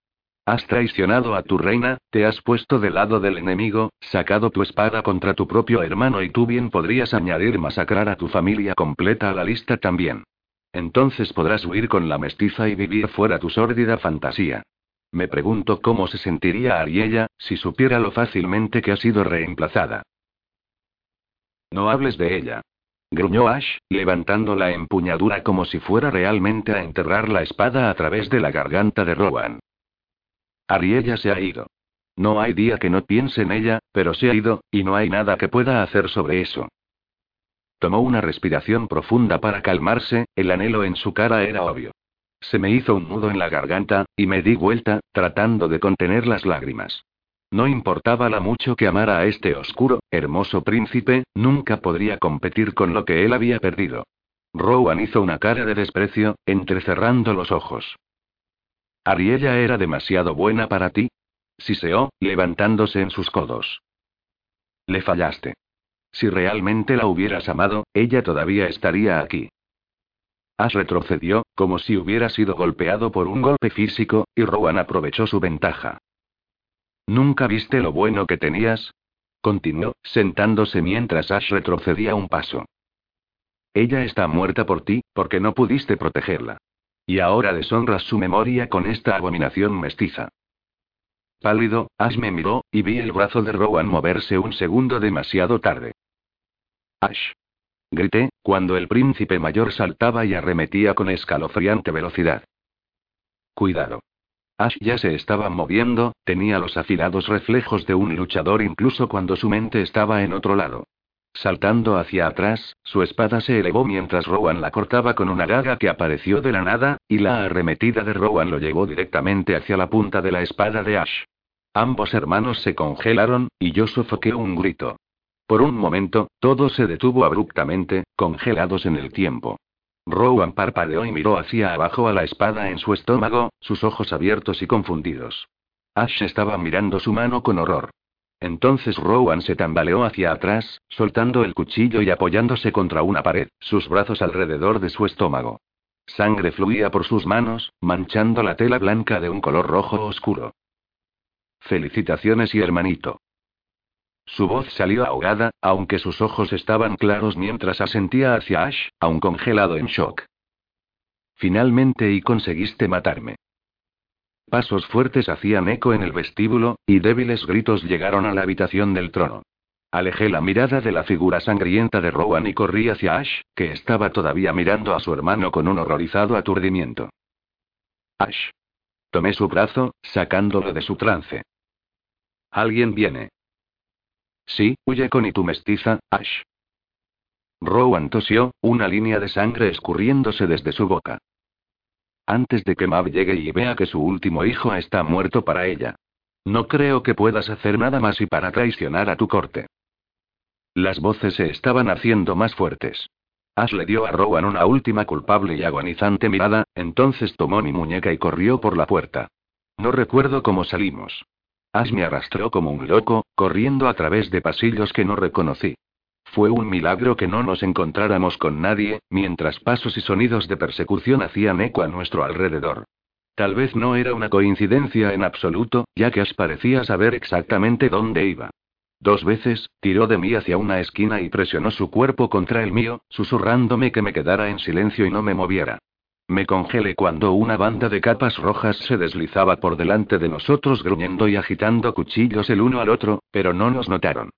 Has traicionado a tu reina, te has puesto del lado del enemigo, sacado tu espada contra tu propio hermano y tú bien podrías añadir masacrar a tu familia completa a la lista también. Entonces podrás huir con la mestiza y vivir fuera tu sórdida fantasía. Me pregunto cómo se sentiría Ariella, si supiera lo fácilmente que ha sido reemplazada. No hables de ella. Gruñó Ash, levantando la empuñadura como si fuera realmente a enterrar la espada a través de la garganta de Rowan. Ariella se ha ido. No hay día que no piense en ella, pero se ha ido, y no hay nada que pueda hacer sobre eso. Tomó una respiración profunda para calmarse, el anhelo en su cara era obvio. Se me hizo un nudo en la garganta, y me di vuelta, tratando de contener las lágrimas. No importaba la mucho que amara a este oscuro, hermoso príncipe, nunca podría competir con lo que él había perdido. Rowan hizo una cara de desprecio, entrecerrando los ojos. ¿Ariella era demasiado buena para ti? Siseó, levantándose en sus codos. Le fallaste. Si realmente la hubieras amado, ella todavía estaría aquí. Ash retrocedió, como si hubiera sido golpeado por un golpe físico, y Rowan aprovechó su ventaja. ¿Nunca viste lo bueno que tenías? Continuó, sentándose mientras Ash retrocedía un paso. Ella está muerta por ti, porque no pudiste protegerla. Y ahora deshonras su memoria con esta abominación mestiza. Pálido, Ash me miró, y vi el brazo de Rowan moverse un segundo demasiado tarde. Ash. Grité, cuando el príncipe mayor saltaba y arremetía con escalofriante velocidad. Cuidado. Ash ya se estaba moviendo, tenía los afilados reflejos de un luchador incluso cuando su mente estaba en otro lado. Saltando hacia atrás, su espada se elevó mientras Rowan la cortaba con una daga que apareció de la nada, y la arremetida de Rowan lo llevó directamente hacia la punta de la espada de Ash. Ambos hermanos se congelaron, y yo sofoqué un grito. Por un momento, todo se detuvo abruptamente, congelados en el tiempo. Rowan parpadeó y miró hacia abajo a la espada en su estómago, sus ojos abiertos y confundidos. Ash estaba mirando su mano con horror. Entonces Rowan se tambaleó hacia atrás, soltando el cuchillo y apoyándose contra una pared, sus brazos alrededor de su estómago. Sangre fluía por sus manos, manchando la tela blanca de un color rojo oscuro. Felicitaciones y hermanito. Su voz salió ahogada, aunque sus ojos estaban claros mientras asentía hacia Ash, aún congelado en shock. Finalmente y conseguiste matarme. Pasos fuertes hacían eco en el vestíbulo, y débiles gritos llegaron a la habitación del trono. Alejé la mirada de la figura sangrienta de Rowan y corrí hacia Ash, que estaba todavía mirando a su hermano con un horrorizado aturdimiento. Ash. Tomé su brazo, sacándolo de su trance. Alguien viene. Sí, huye con y tu mestiza, Ash. Rowan tosió, una línea de sangre escurriéndose desde su boca. Antes de que Mav llegue y vea que su último hijo está muerto para ella. No creo que puedas hacer nada más y para traicionar a tu corte. Las voces se estaban haciendo más fuertes. Ash le dio a Rowan una última culpable y agonizante mirada, entonces tomó mi muñeca y corrió por la puerta. No recuerdo cómo salimos. Ash me arrastró como un loco, corriendo a través de pasillos que no reconocí. Fue un milagro que no nos encontráramos con nadie, mientras pasos y sonidos de persecución hacían eco a nuestro alrededor. Tal vez no era una coincidencia en absoluto, ya que Ash parecía saber exactamente dónde iba. Dos veces, tiró de mí hacia una esquina y presionó su cuerpo contra el mío, susurrándome que me quedara en silencio y no me moviera. Me congelé cuando una banda de capas rojas se deslizaba por delante de nosotros gruñendo y agitando cuchillos el uno al otro, pero no nos notaron.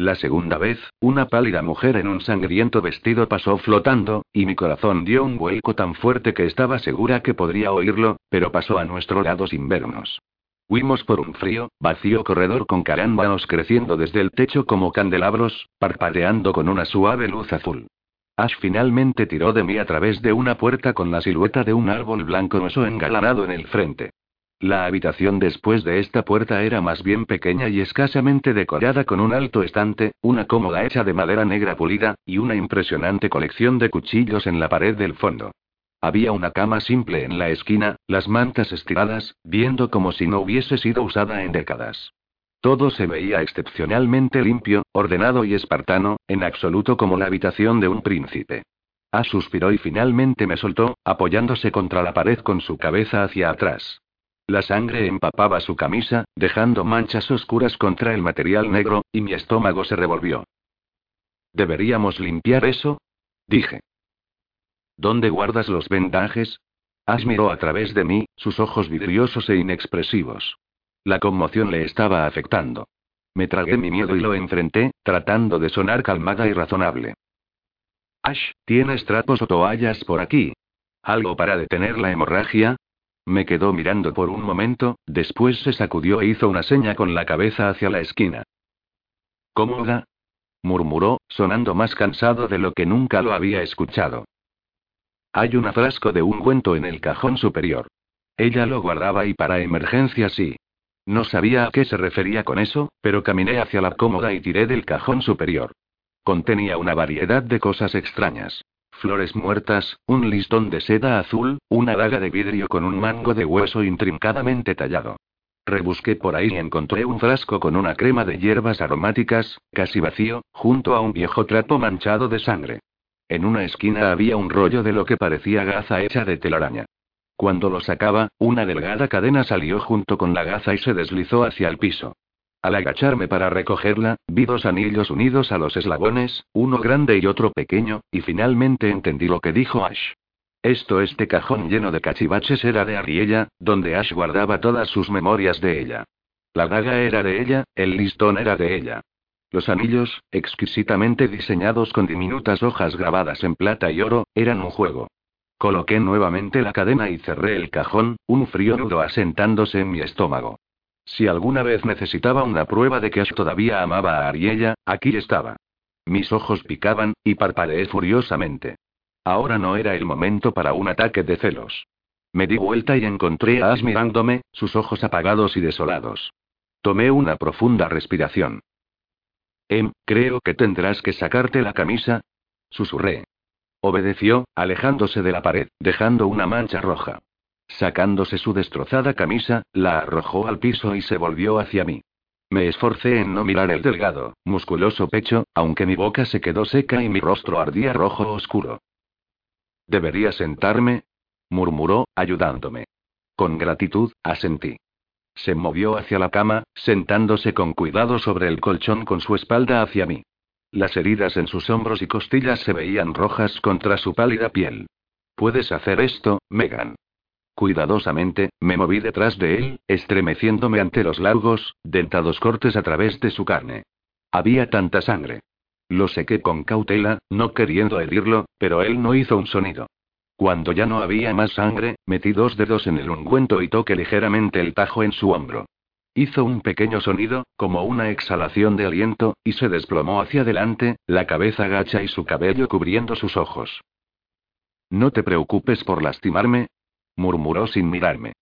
La segunda vez, una pálida mujer en un sangriento vestido pasó flotando, y mi corazón dio un vuelco tan fuerte que estaba segura que podría oírlo, pero pasó a nuestro lado sin vernos. Huimos por un frío, vacío corredor con carámbanos creciendo desde el techo como candelabros, parpadeando con una suave luz azul. Ash finalmente tiró de mí a través de una puerta con la silueta de un árbol blanco nueso engalanado en el frente. La habitación después de esta puerta era más bien pequeña y escasamente decorada con un alto estante, una cómoda hecha de madera negra pulida, y una impresionante colección de cuchillos en la pared del fondo. Había una cama simple en la esquina, las mantas estiradas, viendo como si no hubiese sido usada en décadas. Todo se veía excepcionalmente limpio, ordenado y espartano, en absoluto como la habitación de un príncipe. A suspiró y finalmente me soltó, apoyándose contra la pared con su cabeza hacia atrás. La sangre empapaba su camisa, dejando manchas oscuras contra el material negro, y mi estómago se revolvió. ¿Deberíamos limpiar eso? Dije. ¿Dónde guardas los vendajes? Ash miró a través de mí, sus ojos vidriosos e inexpresivos. La conmoción le estaba afectando. Me tragué mi miedo y lo enfrenté, tratando de sonar calmada y razonable. Ash, ¿tienes trapos o toallas por aquí? ¿Algo para detener la hemorragia? Me quedó mirando por un momento, después se sacudió e hizo una seña con la cabeza hacia la esquina. ¿Cómoda? murmuró, sonando más cansado de lo que nunca lo había escuchado. Hay un frasco de ungüento en el cajón superior. Ella lo guardaba y para emergencias sí. No sabía a qué se refería con eso, pero caminé hacia la cómoda y tiré del cajón superior. Contenía una variedad de cosas extrañas. Flores muertas, un listón de seda azul, una daga de vidrio con un mango de hueso intrincadamente tallado. Rebusqué por ahí y encontré un frasco con una crema de hierbas aromáticas, casi vacío, junto a un viejo trapo manchado de sangre. En una esquina había un rollo de lo que parecía gaza hecha de telaraña. Cuando lo sacaba, una delgada cadena salió junto con la gaza y se deslizó hacia el piso. Al agacharme para recogerla, vi dos anillos unidos a los eslabones, uno grande y otro pequeño, y finalmente entendí lo que dijo Ash. Esto este cajón lleno de cachivaches era de Ariella, donde Ash guardaba todas sus memorias de ella. La daga era de ella, el listón era de ella. Los anillos, exquisitamente diseñados con diminutas hojas grabadas en plata y oro, eran un juego. Coloqué nuevamente la cadena y cerré el cajón, un frío nudo asentándose en mi estómago. Si alguna vez necesitaba una prueba de que Ash todavía amaba a Ariella, aquí estaba. Mis ojos picaban, y parpadeé furiosamente. Ahora no era el momento para un ataque de celos. Me di vuelta y encontré a Ash mirándome, sus ojos apagados y desolados. Tomé una profunda respiración. Em, creo que tendrás que sacarte la camisa. Susurré. Obedeció, alejándose de la pared, dejando una mancha roja. Sacándose su destrozada camisa, la arrojó al piso y se volvió hacia mí. Me esforcé en no mirar el delgado, musculoso pecho, aunque mi boca se quedó seca y mi rostro ardía rojo oscuro. ¿Debería sentarme? murmuró, ayudándome. Con gratitud, asentí. Se movió hacia la cama, sentándose con cuidado sobre el colchón con su espalda hacia mí. Las heridas en sus hombros y costillas se veían rojas contra su pálida piel. Puedes hacer esto, Megan. Cuidadosamente, me moví detrás de él, estremeciéndome ante los largos, dentados cortes a través de su carne. Había tanta sangre. Lo sequé con cautela, no queriendo herirlo, pero él no hizo un sonido. Cuando ya no había más sangre, metí dos dedos en el ungüento y toqué ligeramente el tajo en su hombro. Hizo un pequeño sonido, como una exhalación de aliento, y se desplomó hacia adelante, la cabeza gacha y su cabello cubriendo sus ojos. No te preocupes por lastimarme, murmuró sin mirarme.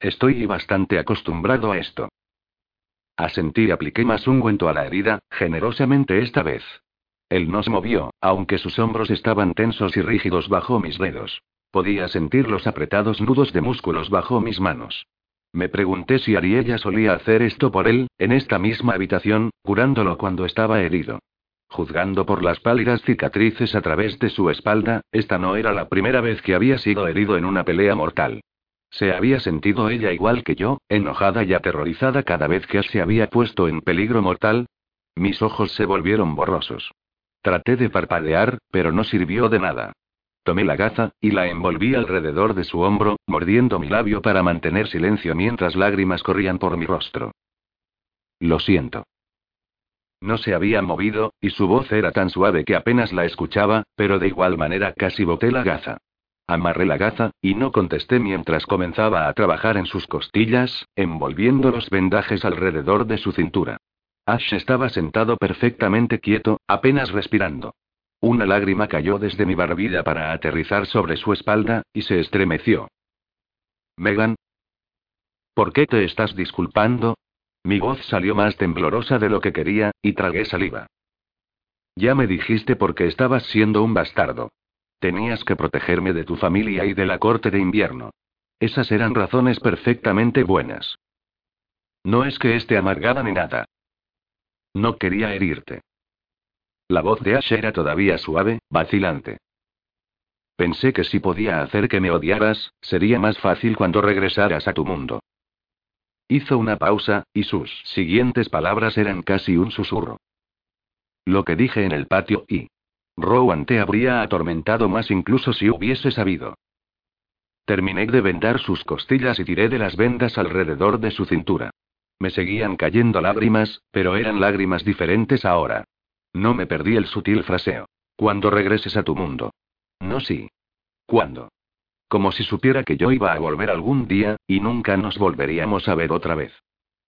Estoy bastante acostumbrado a esto. Asentí y apliqué más ungüento a la herida, generosamente esta vez. Él no se movió, aunque sus hombros estaban tensos y rígidos bajo mis dedos. Podía sentir los apretados nudos de músculos bajo mis manos. Me pregunté si Ariella solía hacer esto por él, en esta misma habitación, curándolo cuando estaba herido. Juzgando por las pálidas cicatrices a través de su espalda, esta no era la primera vez que había sido herido en una pelea mortal. ¿Se había sentido ella igual que yo, enojada y aterrorizada cada vez que se había puesto en peligro mortal? Mis ojos se volvieron borrosos. Traté de parpadear, pero no sirvió de nada. Tomé la gaza, y la envolví alrededor de su hombro, mordiendo mi labio para mantener silencio mientras lágrimas corrían por mi rostro. Lo siento. No se había movido, y su voz era tan suave que apenas la escuchaba, pero de igual manera casi boté la gaza. Amarré la gaza, y no contesté mientras comenzaba a trabajar en sus costillas, envolviendo los vendajes alrededor de su cintura. Ash estaba sentado perfectamente quieto, apenas respirando. Una lágrima cayó desde mi barbilla para aterrizar sobre su espalda, y se estremeció. Megan. ¿Por qué te estás disculpando? Mi voz salió más temblorosa de lo que quería, y tragué saliva. Ya me dijiste por qué estabas siendo un bastardo. Tenías que protegerme de tu familia y de la corte de invierno. Esas eran razones perfectamente buenas. No es que esté amargada ni nada. No quería herirte. La voz de Ash era todavía suave, vacilante. Pensé que si podía hacer que me odiaras, sería más fácil cuando regresaras a tu mundo. Hizo una pausa, y sus siguientes palabras eran casi un susurro. Lo que dije en el patio y... Rowan te habría atormentado más incluso si hubiese sabido. Terminé de vendar sus costillas y tiré de las vendas alrededor de su cintura. Me seguían cayendo lágrimas, pero eran lágrimas diferentes ahora. No me perdí el sutil fraseo. Cuando regreses a tu mundo. No sí. ¿Cuándo? Como si supiera que yo iba a volver algún día, y nunca nos volveríamos a ver otra vez.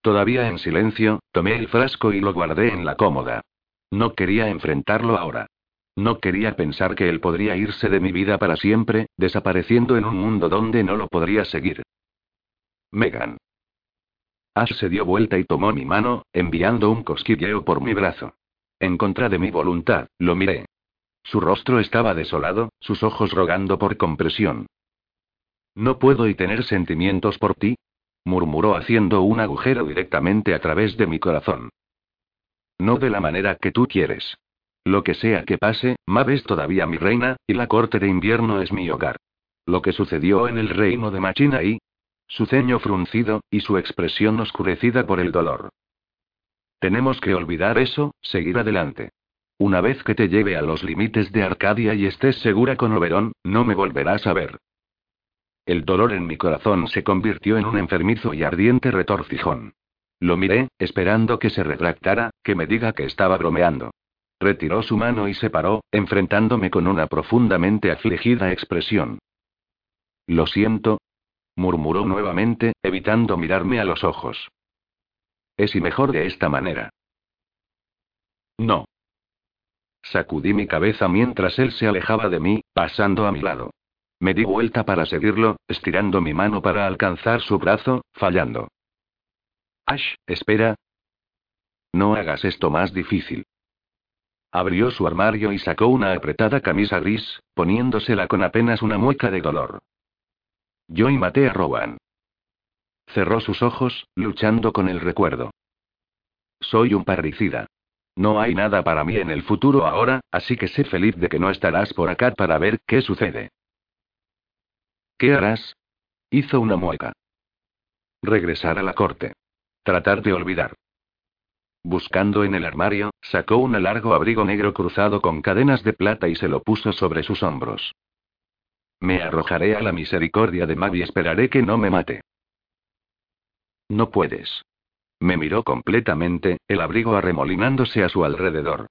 Todavía en silencio, tomé el frasco y lo guardé en la cómoda. No quería enfrentarlo ahora. No quería pensar que él podría irse de mi vida para siempre, desapareciendo en un mundo donde no lo podría seguir. Megan. Ash se dio vuelta y tomó mi mano, enviando un cosquilleo por mi brazo. En contra de mi voluntad, lo miré. Su rostro estaba desolado, sus ojos rogando por compresión. No puedo y tener sentimientos por ti, murmuró haciendo un agujero directamente a través de mi corazón. No de la manera que tú quieres. Lo que sea que pase, Mav es todavía mi reina, y la corte de invierno es mi hogar. Lo que sucedió en el reino de Machina y... Su ceño fruncido, y su expresión oscurecida por el dolor. Tenemos que olvidar eso, seguir adelante. Una vez que te lleve a los límites de Arcadia y estés segura con Oberón, no me volverás a ver. El dolor en mi corazón se convirtió en un enfermizo y ardiente retorcijón. Lo miré, esperando que se retractara, que me diga que estaba bromeando. Retiró su mano y se paró, enfrentándome con una profundamente afligida expresión. Lo siento, murmuró nuevamente, evitando mirarme a los ojos. Es y mejor de esta manera. No. Sacudí mi cabeza mientras él se alejaba de mí, pasando a mi lado. Me di vuelta para seguirlo, estirando mi mano para alcanzar su brazo, fallando. Ash, espera. No hagas esto más difícil. Abrió su armario y sacó una apretada camisa gris, poniéndosela con apenas una mueca de dolor. Yo y maté a Rowan. Cerró sus ojos, luchando con el recuerdo. Soy un parricida. No hay nada para mí en el futuro ahora, así que sé feliz de que no estarás por acá para ver qué sucede. ¿Qué harás? Hizo una mueca. Regresar a la corte. Tratar de olvidar. Buscando en el armario, sacó un largo abrigo negro cruzado con cadenas de plata y se lo puso sobre sus hombros. Me arrojaré a la misericordia de Mav y esperaré que no me mate. No puedes. Me miró completamente, el abrigo arremolinándose a su alrededor.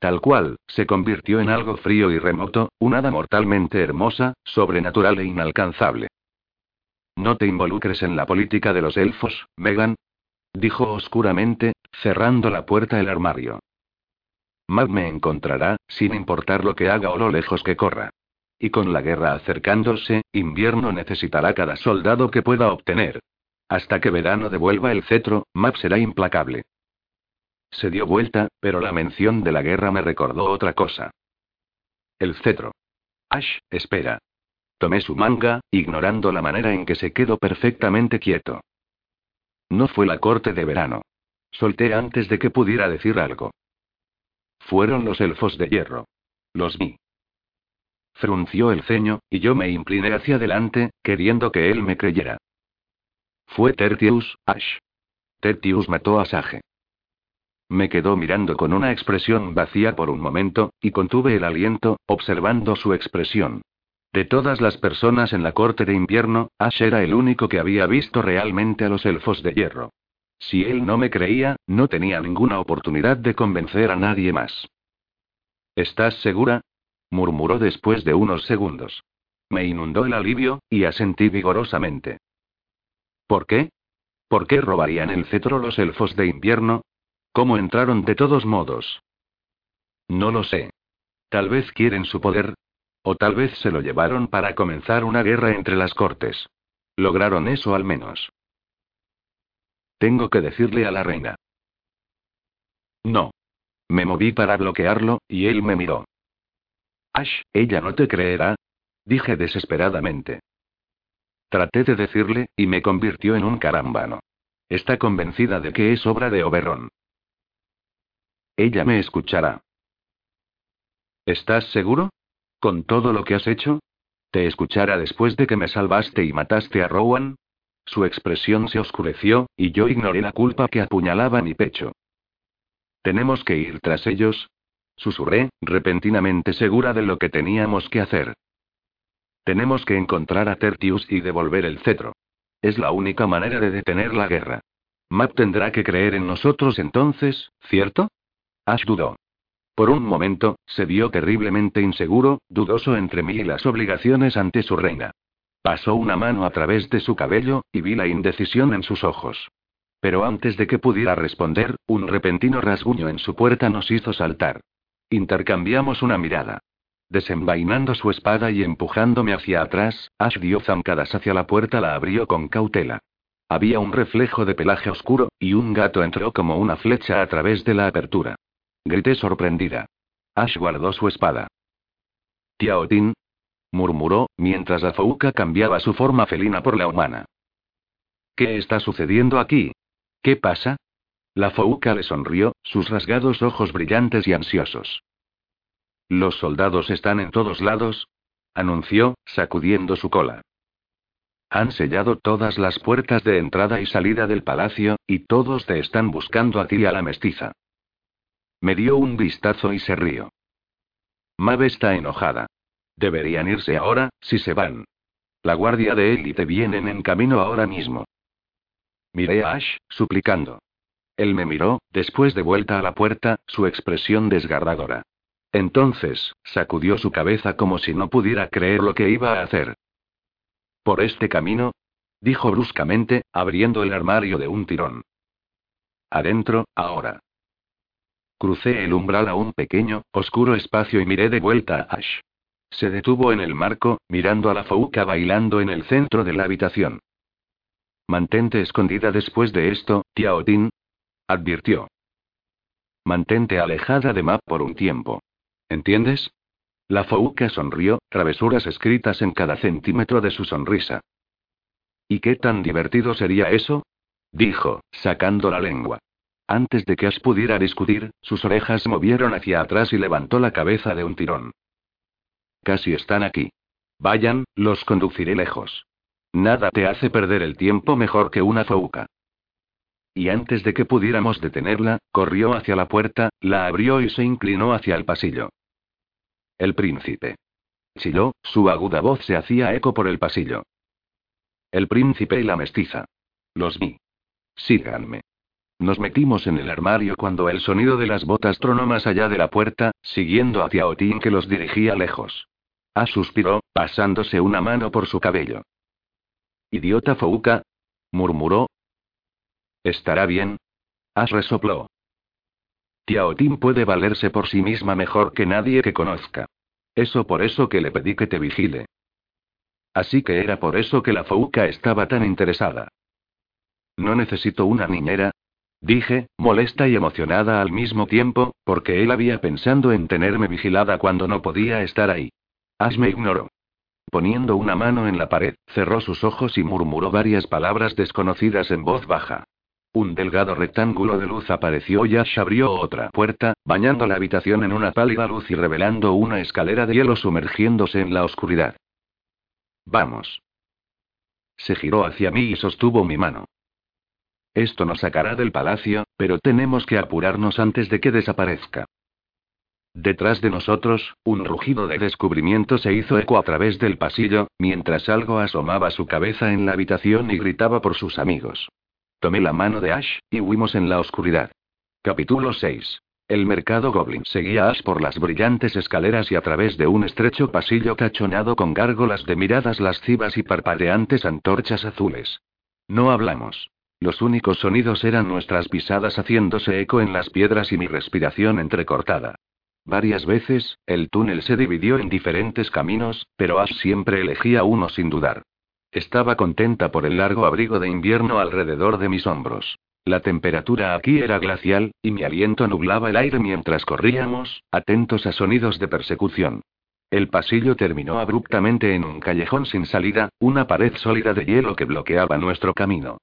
Tal cual, se convirtió en algo frío y remoto, un hada mortalmente hermosa, sobrenatural e inalcanzable. No te involucres en la política de los elfos, Megan. Dijo oscuramente, cerrando la puerta del armario. Mav me encontrará, sin importar lo que haga o lo lejos que corra. Y con la guerra acercándose, invierno necesitará cada soldado que pueda obtener. Hasta que Verano devuelva el cetro, Map será implacable. Se dio vuelta, pero la mención de la guerra me recordó otra cosa. El cetro. Ash, espera. Tomé su manga, ignorando la manera en que se quedó perfectamente quieto. No fue la corte de verano. Solté antes de que pudiera decir algo. Fueron los elfos de hierro. Los vi. Frunció el ceño, y yo me incliné hacia adelante, queriendo que él me creyera. Fue Tertius, Ash. Tertius mató a Sage. Me quedó mirando con una expresión vacía por un momento, y contuve el aliento, observando su expresión. De todas las personas en la corte de invierno, Ash era el único que había visto realmente a los elfos de hierro. Si él no me creía, no tenía ninguna oportunidad de convencer a nadie más. ¿Estás segura? murmuró después de unos segundos. Me inundó el alivio, y asentí vigorosamente. ¿Por qué? ¿Por qué robarían el cetro los elfos de invierno? ¿Cómo entraron de todos modos? No lo sé. Tal vez quieren su poder. O tal vez se lo llevaron para comenzar una guerra entre las cortes. Lograron eso al menos. Tengo que decirle a la reina. No. Me moví para bloquearlo, y él me miró. Ash, ella no te creerá. Dije desesperadamente. Traté de decirle, y me convirtió en un carambano. Está convencida de que es obra de Oberon. Ella me escuchará. ¿Estás seguro? ¿Con todo lo que has hecho? ¿Te escuchará después de que me salvaste y mataste a Rowan? Su expresión se oscureció, y yo ignoré la culpa que apuñalaba mi pecho. Tenemos que ir tras ellos, Susurré, repentinamente segura de lo que teníamos que hacer. Tenemos que encontrar a Tertius y devolver el cetro. Es la única manera de detener la guerra. Matt tendrá que creer en nosotros entonces, ¿cierto? Ash dudó. Por un momento, se vio terriblemente inseguro, dudoso entre mí y las obligaciones ante su reina. Pasó una mano a través de su cabello, y vi la indecisión en sus ojos. Pero antes de que pudiera responder, un repentino rasguño en su puerta nos hizo saltar. Intercambiamos una mirada. Desenvainando su espada y empujándome hacia atrás, Ash dio zancadas hacia la puerta, la abrió con cautela. Había un reflejo de pelaje oscuro, y un gato entró como una flecha a través de la apertura. Grité sorprendida. Ash guardó su espada. Tiaotin. murmuró, mientras la fouca cambiaba su forma felina por la humana. ¿Qué está sucediendo aquí? ¿Qué pasa? La Fouca le sonrió, sus rasgados ojos brillantes y ansiosos. Los soldados están en todos lados, anunció, sacudiendo su cola. Han sellado todas las puertas de entrada y salida del palacio, y todos te están buscando a ti y a la mestiza. Me dio un vistazo y se rió. Mabe está enojada. Deberían irse ahora, si se van. La guardia de élite vienen en camino ahora mismo. Miré a Ash, suplicando. Él me miró, después de vuelta a la puerta, su expresión desgarradora. Entonces, sacudió su cabeza como si no pudiera creer lo que iba a hacer. ¿Por este camino? dijo bruscamente, abriendo el armario de un tirón. Adentro, ahora. Crucé el umbral a un pequeño, oscuro espacio y miré de vuelta a Ash. Se detuvo en el marco, mirando a la Fouca bailando en el centro de la habitación. Mantente escondida después de esto, Tiaotin, advirtió. Mantente alejada de Map por un tiempo. ¿Entiendes? La Fouca sonrió, travesuras escritas en cada centímetro de su sonrisa. ¿Y qué tan divertido sería eso? dijo, sacando la lengua. Antes de que Ash pudiera discutir, sus orejas movieron hacia atrás y levantó la cabeza de un tirón. Casi están aquí. Vayan, los conduciré lejos. Nada te hace perder el tiempo mejor que una Fouca. Y antes de que pudiéramos detenerla, corrió hacia la puerta, la abrió y se inclinó hacia el pasillo. El príncipe. Chilló, su aguda voz se hacía eco por el pasillo. El príncipe y la mestiza. Los vi. Síganme. Nos metimos en el armario cuando el sonido de las botas tronó más allá de la puerta, siguiendo hacia Otín que los dirigía lejos. A suspiró, pasándose una mano por su cabello. Idiota Fouca, murmuró, ¿Estará bien? Ash resopló. Tiaotín puede valerse por sí misma mejor que nadie que conozca. Eso por eso que le pedí que te vigile. Así que era por eso que la Fouca estaba tan interesada. no necesito una niñera. Dije, molesta y emocionada al mismo tiempo, porque él había pensado en tenerme vigilada cuando no podía estar ahí. Ash me ignoró. Poniendo una mano en la pared, cerró sus ojos y murmuró varias palabras desconocidas en voz baja. Un delgado rectángulo de luz apareció y Ash abrió otra puerta, bañando la habitación en una pálida luz y revelando una escalera de hielo sumergiéndose en la oscuridad. Vamos. Se giró hacia mí y sostuvo mi mano. Esto nos sacará del palacio, pero tenemos que apurarnos antes de que desaparezca. Detrás de nosotros, un rugido de descubrimiento se hizo eco a través del pasillo, mientras algo asomaba su cabeza en la habitación y gritaba por sus amigos. Tomé la mano de Ash, y huimos en la oscuridad. Capítulo 6. El mercado Goblin seguía a Ash por las brillantes escaleras y a través de un estrecho pasillo tachonado con gárgolas de miradas lascivas y parpadeantes antorchas azules. No hablamos. Los únicos sonidos eran nuestras pisadas haciéndose eco en las piedras y mi respiración entrecortada. Varias veces, el túnel se dividió en diferentes caminos, pero Ash siempre elegía uno sin dudar. Estaba contenta por el largo abrigo de invierno alrededor de mis hombros. La temperatura aquí era glacial, y mi aliento nublaba el aire mientras corríamos, atentos a sonidos de persecución. El pasillo terminó abruptamente en un callejón sin salida, una pared sólida de hielo que bloqueaba nuestro camino.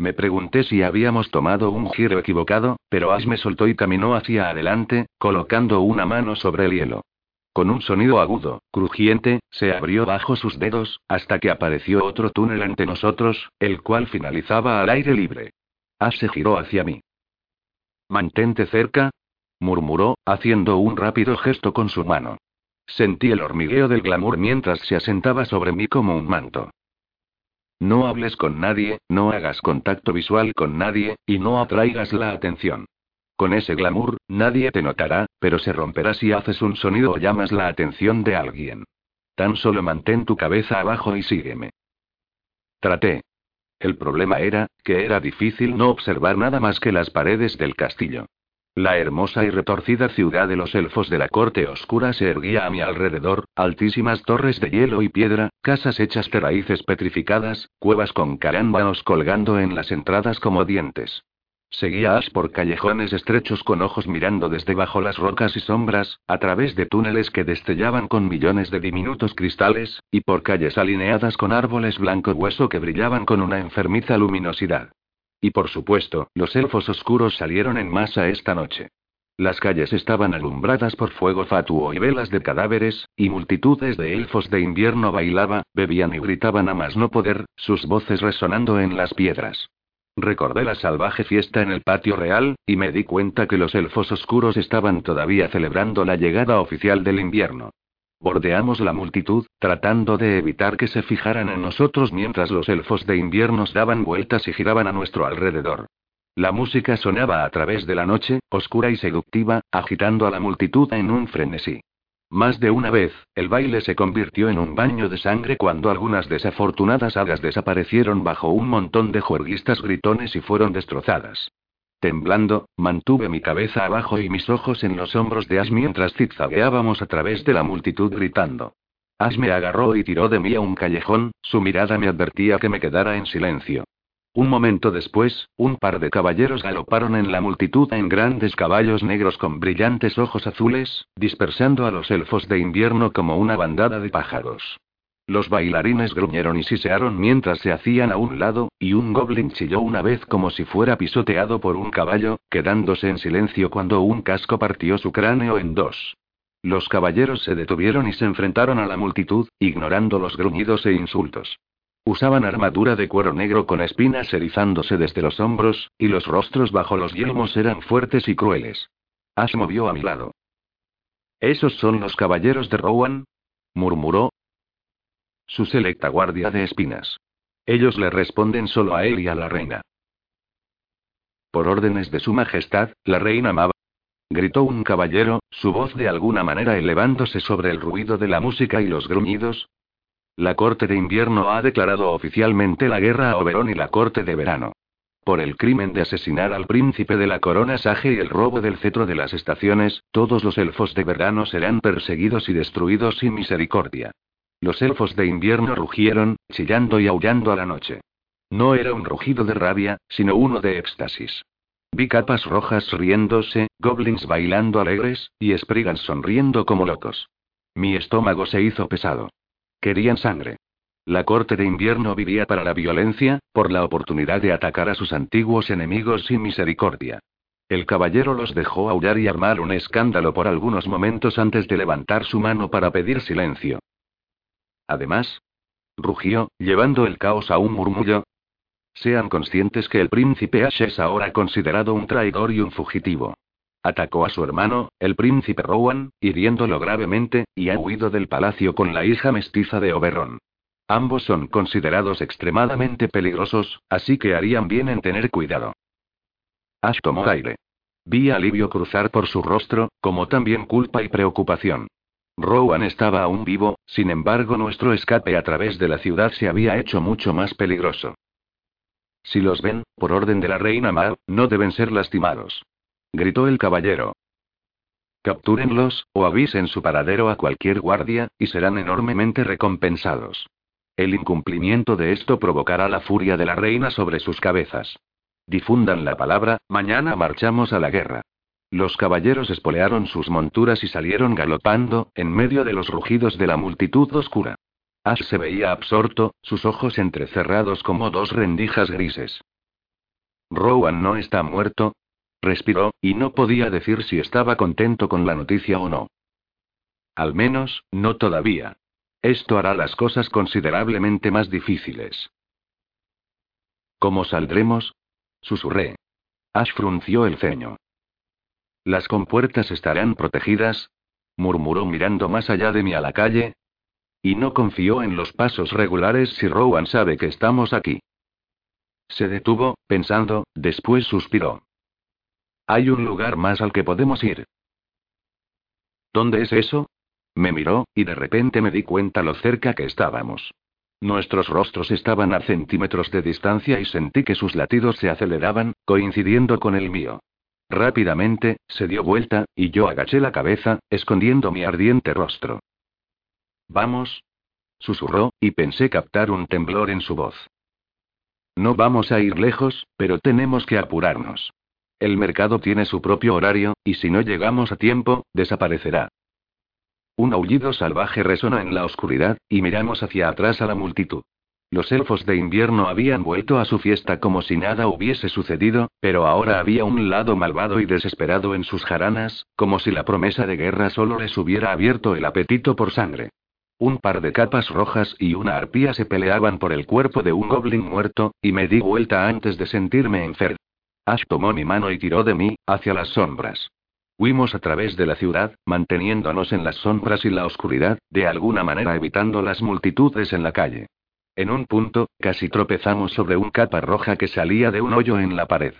Me pregunté si habíamos tomado un giro equivocado, pero Ash me soltó y caminó hacia adelante, colocando una mano sobre el hielo. Con un sonido agudo, crujiente, se abrió bajo sus dedos, hasta que apareció otro túnel ante nosotros, el cual finalizaba al aire libre. Ash se giró hacia mí. Mantente cerca, murmuró, haciendo un rápido gesto con su mano. Sentí el hormigueo del glamour mientras se asentaba sobre mí como un manto. No hables con nadie, no hagas contacto visual con nadie, y no atraigas la atención. Con ese glamour, nadie te notará, pero se romperá si haces un sonido o llamas la atención de alguien. Tan solo mantén tu cabeza abajo y sígueme. Traté. El problema era, que era difícil no observar nada más que las paredes del castillo. La hermosa y retorcida ciudad de los elfos de la corte oscura se erguía a mi alrededor, altísimas torres de hielo y piedra, casas hechas de raíces petrificadas, cuevas con carámbanos colgando en las entradas como dientes. Seguía Ash por callejones estrechos con ojos mirando desde bajo las rocas y sombras, a través de túneles que destellaban con millones de diminutos cristales, y por calles alineadas con árboles blanco hueso que brillaban con una enfermiza luminosidad. Y por supuesto, los elfos oscuros salieron en masa esta noche. Las calles estaban alumbradas por fuego fatuo y velas de cadáveres, y multitudes de elfos de invierno bailaban, bebían y gritaban a más no poder, sus voces resonando en las piedras. Recordé la salvaje fiesta en el patio real, y me di cuenta que los elfos oscuros estaban todavía celebrando la llegada oficial del invierno. Bordeamos la multitud, tratando de evitar que se fijaran en nosotros mientras los elfos de invierno daban vueltas y giraban a nuestro alrededor. La música sonaba a través de la noche, oscura y seductiva, agitando a la multitud en un frenesí. Más de una vez, el baile se convirtió en un baño de sangre cuando algunas desafortunadas hadas desaparecieron bajo un montón de juerguistas gritones y fueron destrozadas. Temblando, mantuve mi cabeza abajo y mis ojos en los hombros de Ash mientras zigzagueábamos a través de la multitud gritando. Ash me agarró y tiró de mí a un callejón, su mirada me advertía que me quedara en silencio. Un momento después, un par de caballeros galoparon en la multitud en grandes caballos negros con brillantes ojos azules, dispersando a los elfos de invierno como una bandada de pájaros. Los bailarines gruñeron y sisearon mientras se hacían a un lado, y un goblin chilló una vez como si fuera pisoteado por un caballo, quedándose en silencio cuando un casco partió su cráneo en dos. Los caballeros se detuvieron y se enfrentaron a la multitud, ignorando los gruñidos e insultos. Usaban armadura de cuero negro con espinas erizándose desde los hombros, y los rostros bajo los yelmos eran fuertes y crueles. Ash movió a mi lado. ¿Esos son los caballeros de Rowan? murmuró, su selecta guardia de espinas. Ellos le responden solo a él y a la reina. Por órdenes de su majestad, la reina Maba. Gritó un caballero, su voz de alguna manera elevándose sobre el ruido de la música y los gruñidos. La corte de invierno ha declarado oficialmente la guerra a Oberón y la corte de verano. Por el crimen de asesinar al príncipe de la corona Sage y el robo del cetro de las estaciones, todos los elfos de verano serán perseguidos y destruidos sin misericordia. Los elfos de invierno rugieron, chillando y aullando a la noche. No era un rugido de rabia, sino uno de éxtasis. Vi capas rojas riéndose, goblins bailando alegres, y Spriggans sonriendo como locos. Mi estómago se hizo pesado. Querían sangre. La corte de invierno vivía para la violencia, por la oportunidad de atacar a sus antiguos enemigos sin misericordia. El caballero los dejó aullar y armar un escándalo por algunos momentos antes de levantar su mano para pedir silencio. Además, rugió, llevando el caos a un murmullo. Sean conscientes que el príncipe Ash es ahora considerado un traidor y un fugitivo. Atacó a su hermano, el príncipe Rowan, hiriéndolo gravemente, y ha huido del palacio con la hija mestiza de Oberon. Ambos son considerados extremadamente peligrosos, así que harían bien en tener cuidado. Ash tomó aire. Vi alivio cruzar por su rostro, como también culpa y preocupación. Rowan estaba aún vivo, sin embargo nuestro escape a través de la ciudad se había hecho mucho más peligroso. Si los ven, por orden de la reina Mal, no deben ser lastimados. Gritó el caballero. Captúrenlos, o avisen su paradero a cualquier guardia, y serán enormemente recompensados. El incumplimiento de esto provocará la furia de la reina sobre sus cabezas. Difundan la palabra, mañana marchamos a la guerra. Los caballeros espolearon sus monturas y salieron galopando, en medio de los rugidos de la multitud oscura. Ash se veía absorto, sus ojos entrecerrados como dos rendijas grises. Rowan no está muerto. Respiró, y no podía decir si estaba contento con la noticia o no. Al menos, no todavía. Esto hará las cosas considerablemente más difíciles. ¿Cómo saldremos? Susurré. Ash frunció el ceño. ¿Las compuertas estarán protegidas? murmuró mirando más allá de mí a la calle. Y no confió en los pasos regulares si Rowan sabe que estamos aquí. Se detuvo, pensando, después suspiró. Hay un lugar más al que podemos ir. ¿Dónde es eso? Me miró, y de repente me di cuenta lo cerca que estábamos. Nuestros rostros estaban a centímetros de distancia y sentí que sus latidos se aceleraban, coincidiendo con el mío. Rápidamente, se dio vuelta, y yo agaché la cabeza, escondiendo mi ardiente rostro. Vamos. Susurró, y pensé captar un temblor en su voz. No vamos a ir lejos, pero tenemos que apurarnos. El mercado tiene su propio horario, y si no llegamos a tiempo, desaparecerá. Un aullido salvaje resonó en la oscuridad, y miramos hacia atrás a la multitud. Los elfos de invierno habían vuelto a su fiesta como si nada hubiese sucedido, pero ahora había un lado malvado y desesperado en sus jaranas, como si la promesa de guerra solo les hubiera abierto el apetito por sangre. Un par de capas rojas y una arpía se peleaban por el cuerpo de un goblin muerto, y me di vuelta antes de sentirme enfermo. Ash tomó mi mano y tiró de mí, hacia las sombras. Huimos a través de la ciudad, manteniéndonos en las sombras y la oscuridad, de alguna manera evitando las multitudes en la calle. En un punto, casi tropezamos sobre un capa roja que salía de un hoyo en la pared.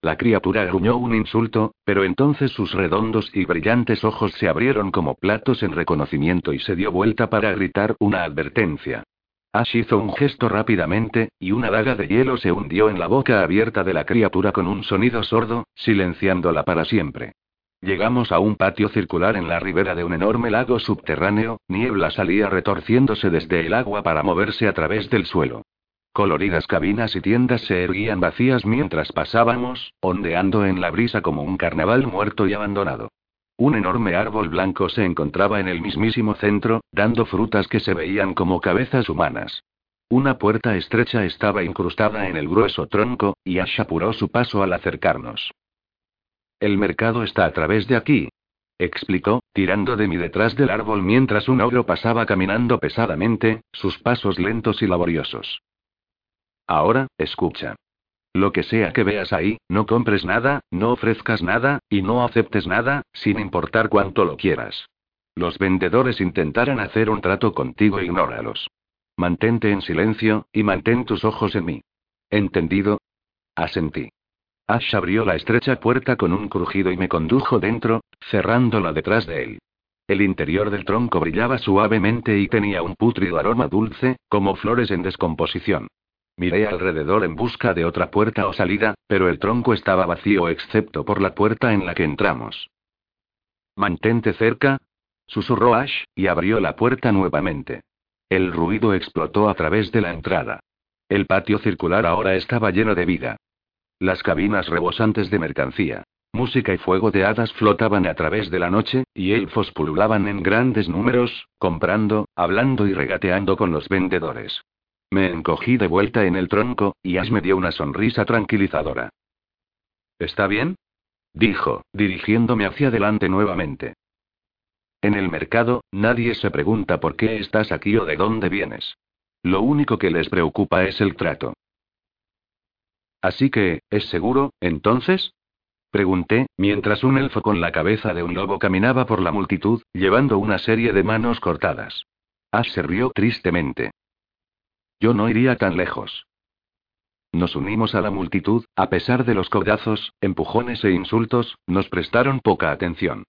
La criatura gruñó un insulto, pero entonces sus redondos y brillantes ojos se abrieron como platos en reconocimiento y se dio vuelta para gritar una advertencia. Ash hizo un gesto rápidamente, y una daga de hielo se hundió en la boca abierta de la criatura con un sonido sordo, silenciándola para siempre. Llegamos a un patio circular en la ribera de un enorme lago subterráneo, niebla salía retorciéndose desde el agua para moverse a través del suelo. Coloridas cabinas y tiendas se erguían vacías mientras pasábamos, ondeando en la brisa como un carnaval muerto y abandonado. Un enorme árbol blanco se encontraba en el mismísimo centro, dando frutas que se veían como cabezas humanas. Una puerta estrecha estaba incrustada en el grueso tronco, y Ash apuró su paso al acercarnos. El mercado está a través de aquí. Explicó, tirando de mí detrás del árbol mientras un ogro pasaba caminando pesadamente, sus pasos lentos y laboriosos. Ahora, escucha. Lo que sea que veas ahí, no compres nada, no ofrezcas nada, y no aceptes nada, sin importar cuánto lo quieras. Los vendedores intentarán hacer un trato contigo, ignóralos. Mantente en silencio, y mantén tus ojos en mí. ¿Entendido? Asentí. Ash abrió la estrecha puerta con un crujido y me condujo dentro, cerrándola detrás de él. El interior del tronco brillaba suavemente y tenía un pútrido aroma dulce, como flores en descomposición. Miré alrededor en busca de otra puerta o salida, pero el tronco estaba vacío excepto por la puerta en la que entramos. Mantente cerca, susurró Ash, y abrió la puerta nuevamente. El ruido explotó a través de la entrada. El patio circular ahora estaba lleno de vida. Las cabinas rebosantes de mercancía, música y fuego de hadas flotaban a través de la noche, y elfos pululaban en grandes números, comprando, hablando y regateando con los vendedores. Me encogí de vuelta en el tronco, y Ash me dio una sonrisa tranquilizadora. ¿Está bien? dijo, dirigiéndome hacia adelante nuevamente. En el mercado, nadie se pregunta por qué estás aquí o de dónde vienes. Lo único que les preocupa es el trato. Así que, ¿es seguro, entonces? Pregunté, mientras un elfo con la cabeza de un lobo caminaba por la multitud, llevando una serie de manos cortadas. Ash se tristemente. Yo no iría tan lejos. Nos unimos a la multitud, a pesar de los codazos, empujones e insultos, nos prestaron poca atención.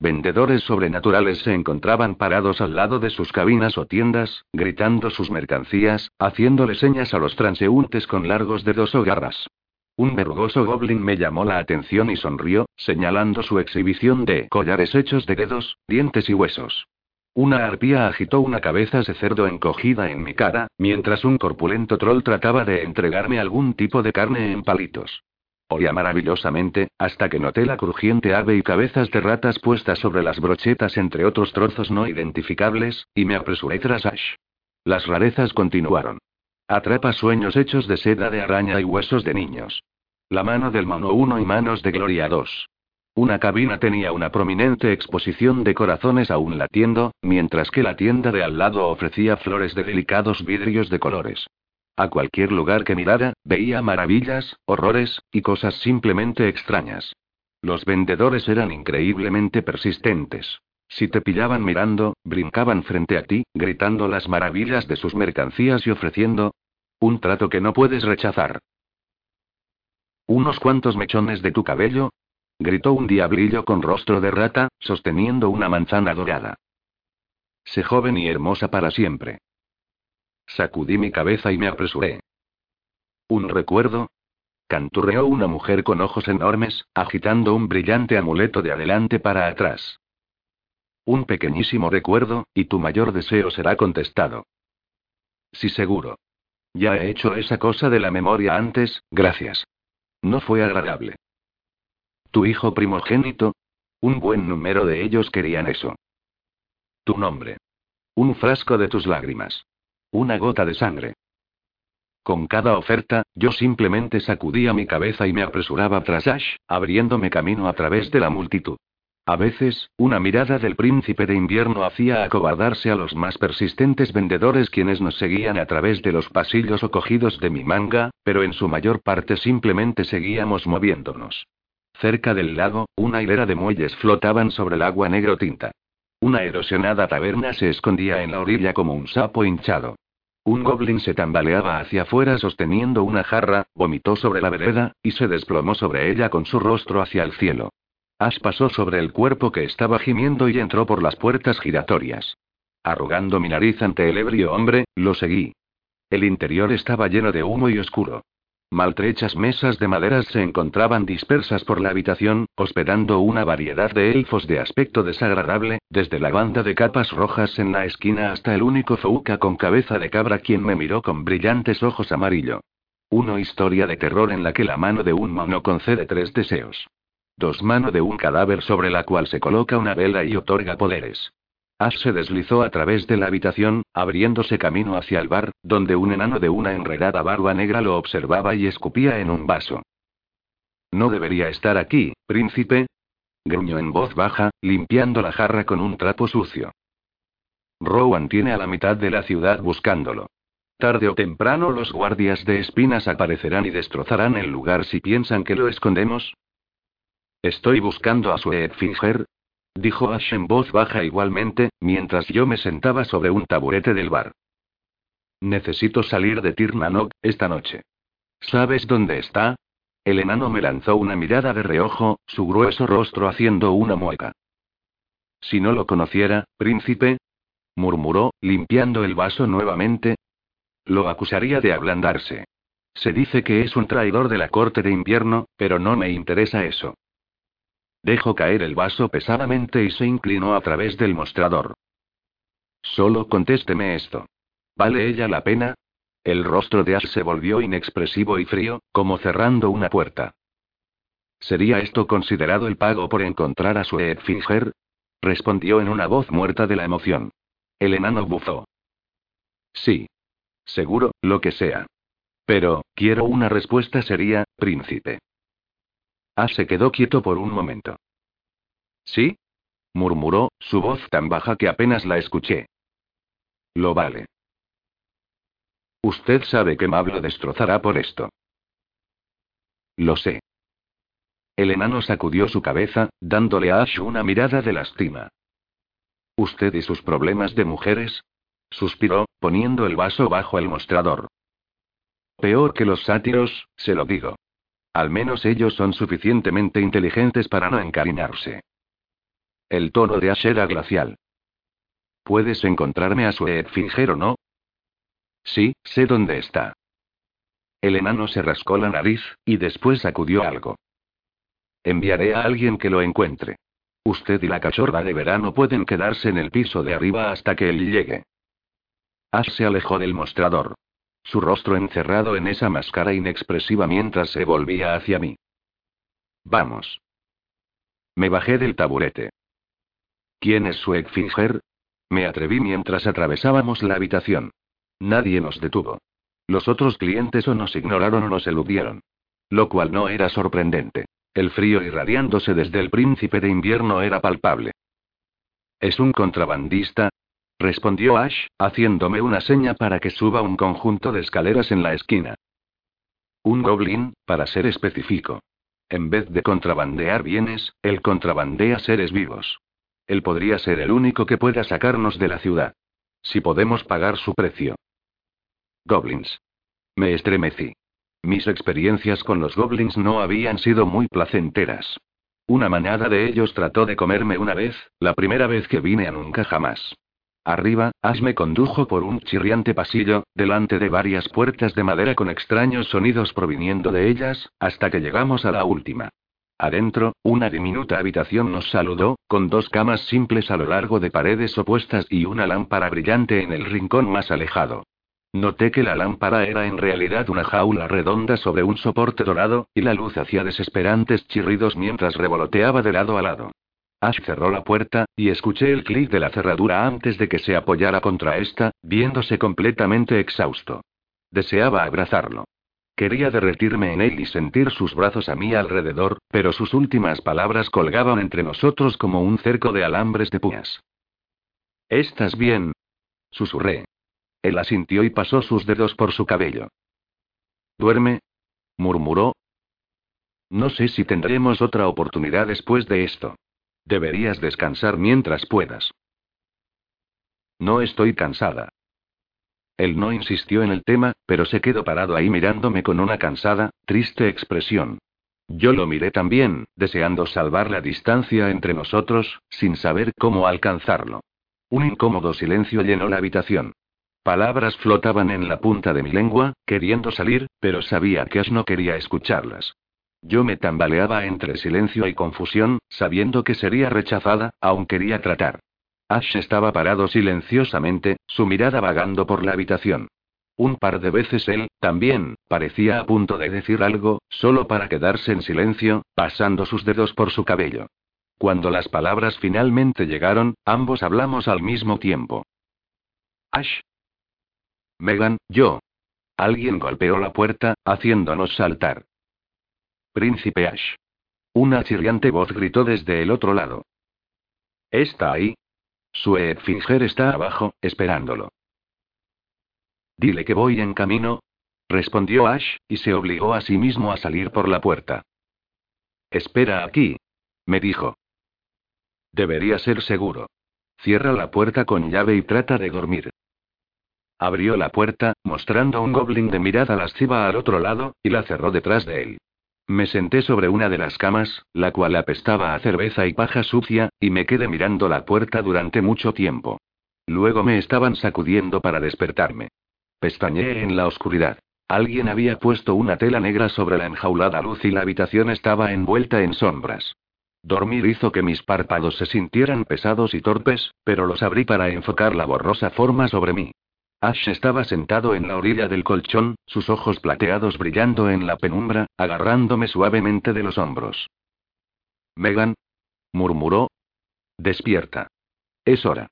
Vendedores sobrenaturales se encontraban parados al lado de sus cabinas o tiendas, gritando sus mercancías, haciéndole señas a los transeúntes con largos dedos o garras. Un vergoso goblin me llamó la atención y sonrió, señalando su exhibición de collares hechos de dedos, dientes y huesos. Una arpía agitó una cabeza de cerdo encogida en mi cara, mientras un corpulento troll trataba de entregarme algún tipo de carne en palitos. Oía maravillosamente, hasta que noté la crujiente ave y cabezas de ratas puestas sobre las brochetas entre otros trozos no identificables, y me apresuré tras Ash. Las rarezas continuaron. Atrapa sueños hechos de seda de araña y huesos de niños. La mano del mano 1 y manos de Gloria 2. Una cabina tenía una prominente exposición de corazones aún latiendo, mientras que la tienda de al lado ofrecía flores de delicados vidrios de colores. A cualquier lugar que mirara, veía maravillas, horrores, y cosas simplemente extrañas. Los vendedores eran increíblemente persistentes. Si te pillaban mirando, brincaban frente a ti, gritando las maravillas de sus mercancías y ofreciendo un trato que no puedes rechazar. Unos cuantos mechones de tu cabello, gritó un diablillo con rostro de rata, sosteniendo una manzana dorada. Sé joven y hermosa para siempre. Sacudí mi cabeza y me apresuré. ¿Un recuerdo? Canturreó una mujer con ojos enormes, agitando un brillante amuleto de adelante para atrás. Un pequeñísimo recuerdo, y tu mayor deseo será contestado. Sí, seguro. Ya he hecho esa cosa de la memoria antes, gracias. No fue agradable. ¿Tu hijo primogénito? Un buen número de ellos querían eso. Tu nombre. Un frasco de tus lágrimas. Una gota de sangre. Con cada oferta, yo simplemente sacudía mi cabeza y me apresuraba tras Ash, abriéndome camino a través de la multitud. A veces, una mirada del príncipe de invierno hacía acobardarse a los más persistentes vendedores quienes nos seguían a través de los pasillos o cogidos de mi manga, pero en su mayor parte simplemente seguíamos moviéndonos. Cerca del lago, una hilera de muelles flotaban sobre el agua negro tinta. Una erosionada taberna se escondía en la orilla como un sapo hinchado. Un goblin se tambaleaba hacia afuera sosteniendo una jarra, vomitó sobre la vereda, y se desplomó sobre ella con su rostro hacia el cielo. Ash pasó sobre el cuerpo que estaba gimiendo y entró por las puertas giratorias. Arrugando mi nariz ante el ebrio hombre, lo seguí. El interior estaba lleno de humo y oscuro. Maltrechas mesas de maderas se encontraban dispersas por la habitación, hospedando una variedad de elfos de aspecto desagradable, desde la banda de capas rojas en la esquina hasta el único Fouca con cabeza de cabra quien me miró con brillantes ojos amarillo. Una historia de terror en la que la mano de un mono concede tres deseos. Dos mano de un cadáver sobre la cual se coloca una vela y otorga poderes. Ash se deslizó a través de la habitación, abriéndose camino hacia el bar, donde un enano de una enredada barba negra lo observaba y escupía en un vaso. No debería estar aquí, príncipe. gruñó en voz baja, limpiando la jarra con un trapo sucio. Rowan tiene a la mitad de la ciudad buscándolo. Tarde o temprano los guardias de espinas aparecerán y destrozarán el lugar si piensan que lo escondemos. Estoy buscando a su Finger, dijo Ash en voz baja igualmente, mientras yo me sentaba sobre un taburete del bar. Necesito salir de Tirnanok, esta noche. ¿Sabes dónde está? El enano me lanzó una mirada de reojo, su grueso rostro haciendo una mueca. Si no lo conociera, príncipe, murmuró, limpiando el vaso nuevamente. Lo acusaría de ablandarse. Se dice que es un traidor de la corte de invierno, pero no me interesa eso. Dejó caer el vaso pesadamente y se inclinó a través del mostrador. Solo contésteme esto. ¿Vale ella la pena? El rostro de Ash se volvió inexpresivo y frío, como cerrando una puerta. ¿Sería esto considerado el pago por encontrar a su Finger? respondió en una voz muerta de la emoción. El enano bufó. Sí. Seguro, lo que sea. Pero, quiero una respuesta seria, príncipe. Ash se quedó quieto por un momento. ¿Sí? murmuró, su voz tan baja que apenas la escuché. Lo vale. Usted sabe que Mablo destrozará por esto. Lo sé. El enano sacudió su cabeza, dándole a Ash una mirada de lastima. ¿Usted y sus problemas de mujeres? Suspiró, poniendo el vaso bajo el mostrador. Peor que los sátiros, se lo digo. Al menos ellos son suficientemente inteligentes para no encariñarse. El tono de Ash era glacial. ¿Puedes encontrarme a su o no? Sí, sé dónde está. El enano se rascó la nariz, y después sacudió algo. Enviaré a alguien que lo encuentre. Usted y la cachorra de verano pueden quedarse en el piso de arriba hasta que él llegue. Ash se alejó del mostrador. Su rostro encerrado en esa máscara inexpresiva mientras se volvía hacia mí. Vamos. Me bajé del taburete. ¿Quién es su Finger? Me atreví mientras atravesábamos la habitación. Nadie nos detuvo. Los otros clientes o nos ignoraron o nos eludieron. Lo cual no era sorprendente. El frío irradiándose desde el príncipe de invierno era palpable. ¿Es un contrabandista? Respondió Ash, haciéndome una seña para que suba un conjunto de escaleras en la esquina. Un goblin, para ser específico. En vez de contrabandear bienes, él contrabandea seres vivos. Él podría ser el único que pueda sacarnos de la ciudad. Si podemos pagar su precio. Goblins. Me estremecí. Mis experiencias con los goblins no habían sido muy placenteras. Una manada de ellos trató de comerme una vez, la primera vez que vine a nunca jamás. Arriba, Ash me condujo por un chirriante pasillo, delante de varias puertas de madera con extraños sonidos proviniendo de ellas, hasta que llegamos a la última. Adentro, una diminuta habitación nos saludó, con dos camas simples a lo largo de paredes opuestas y una lámpara brillante en el rincón más alejado. Noté que la lámpara era en realidad una jaula redonda sobre un soporte dorado, y la luz hacía desesperantes chirridos mientras revoloteaba de lado a lado. Ash cerró la puerta, y escuché el clic de la cerradura antes de que se apoyara contra esta, viéndose completamente exhausto. Deseaba abrazarlo. Quería derretirme en él y sentir sus brazos a mi alrededor, pero sus últimas palabras colgaban entre nosotros como un cerco de alambres de púas. ¿Estás bien? Susurré. Él asintió y pasó sus dedos por su cabello. ¿Duerme? murmuró. No sé si tendremos otra oportunidad después de esto. Deberías descansar mientras puedas. No estoy cansada. Él no insistió en el tema, pero se quedó parado ahí mirándome con una cansada, triste expresión. Yo lo miré también, deseando salvar la distancia entre nosotros, sin saber cómo alcanzarlo. Un incómodo silencio llenó la habitación. Palabras flotaban en la punta de mi lengua, queriendo salir, pero sabía que Ash no quería escucharlas. Yo me tambaleaba entre silencio y confusión, sabiendo que sería rechazada, aún quería tratar. Ash estaba parado silenciosamente, su mirada vagando por la habitación. Un par de veces él, también, parecía a punto de decir algo, solo para quedarse en silencio, pasando sus dedos por su cabello. Cuando las palabras finalmente llegaron, ambos hablamos al mismo tiempo. Ash, Megan, yo. Alguien golpeó la puerta, haciéndonos saltar. Príncipe Ash. Una chirriante voz gritó desde el otro lado. ¿Está ahí? Su Finger está abajo, esperándolo. Dile que voy en camino. Respondió Ash, y se obligó a sí mismo a salir por la puerta. Espera aquí. Me dijo. Debería ser seguro. Cierra la puerta con llave y trata de dormir. Abrió la puerta, mostrando un goblin de mirada lasciva al otro lado, y la cerró detrás de él. Me senté sobre una de las camas, la cual apestaba a cerveza y paja sucia, y me quedé mirando la puerta durante mucho tiempo. Luego me estaban sacudiendo para despertarme. Pestañeé en la oscuridad. Alguien había puesto una tela negra sobre la enjaulada luz y la habitación estaba envuelta en sombras. Dormir hizo que mis párpados se sintieran pesados y torpes, pero los abrí para enfocar la borrosa forma sobre mí. Ash estaba sentado en la orilla del colchón, sus ojos plateados brillando en la penumbra, agarrándome suavemente de los hombros. Megan. murmuró. Despierta. Es hora.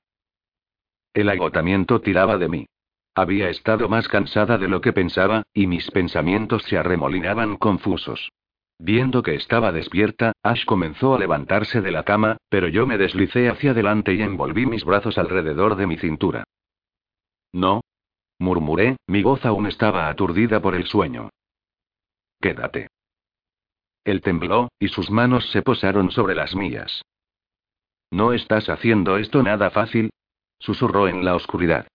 El agotamiento tiraba de mí. Había estado más cansada de lo que pensaba, y mis pensamientos se arremolinaban confusos. Viendo que estaba despierta, Ash comenzó a levantarse de la cama, pero yo me deslicé hacia adelante y envolví mis brazos alrededor de mi cintura. No. Murmuré, mi voz aún estaba aturdida por el sueño. Quédate. Él tembló, y sus manos se posaron sobre las mías. No estás haciendo esto nada fácil, susurró en la oscuridad.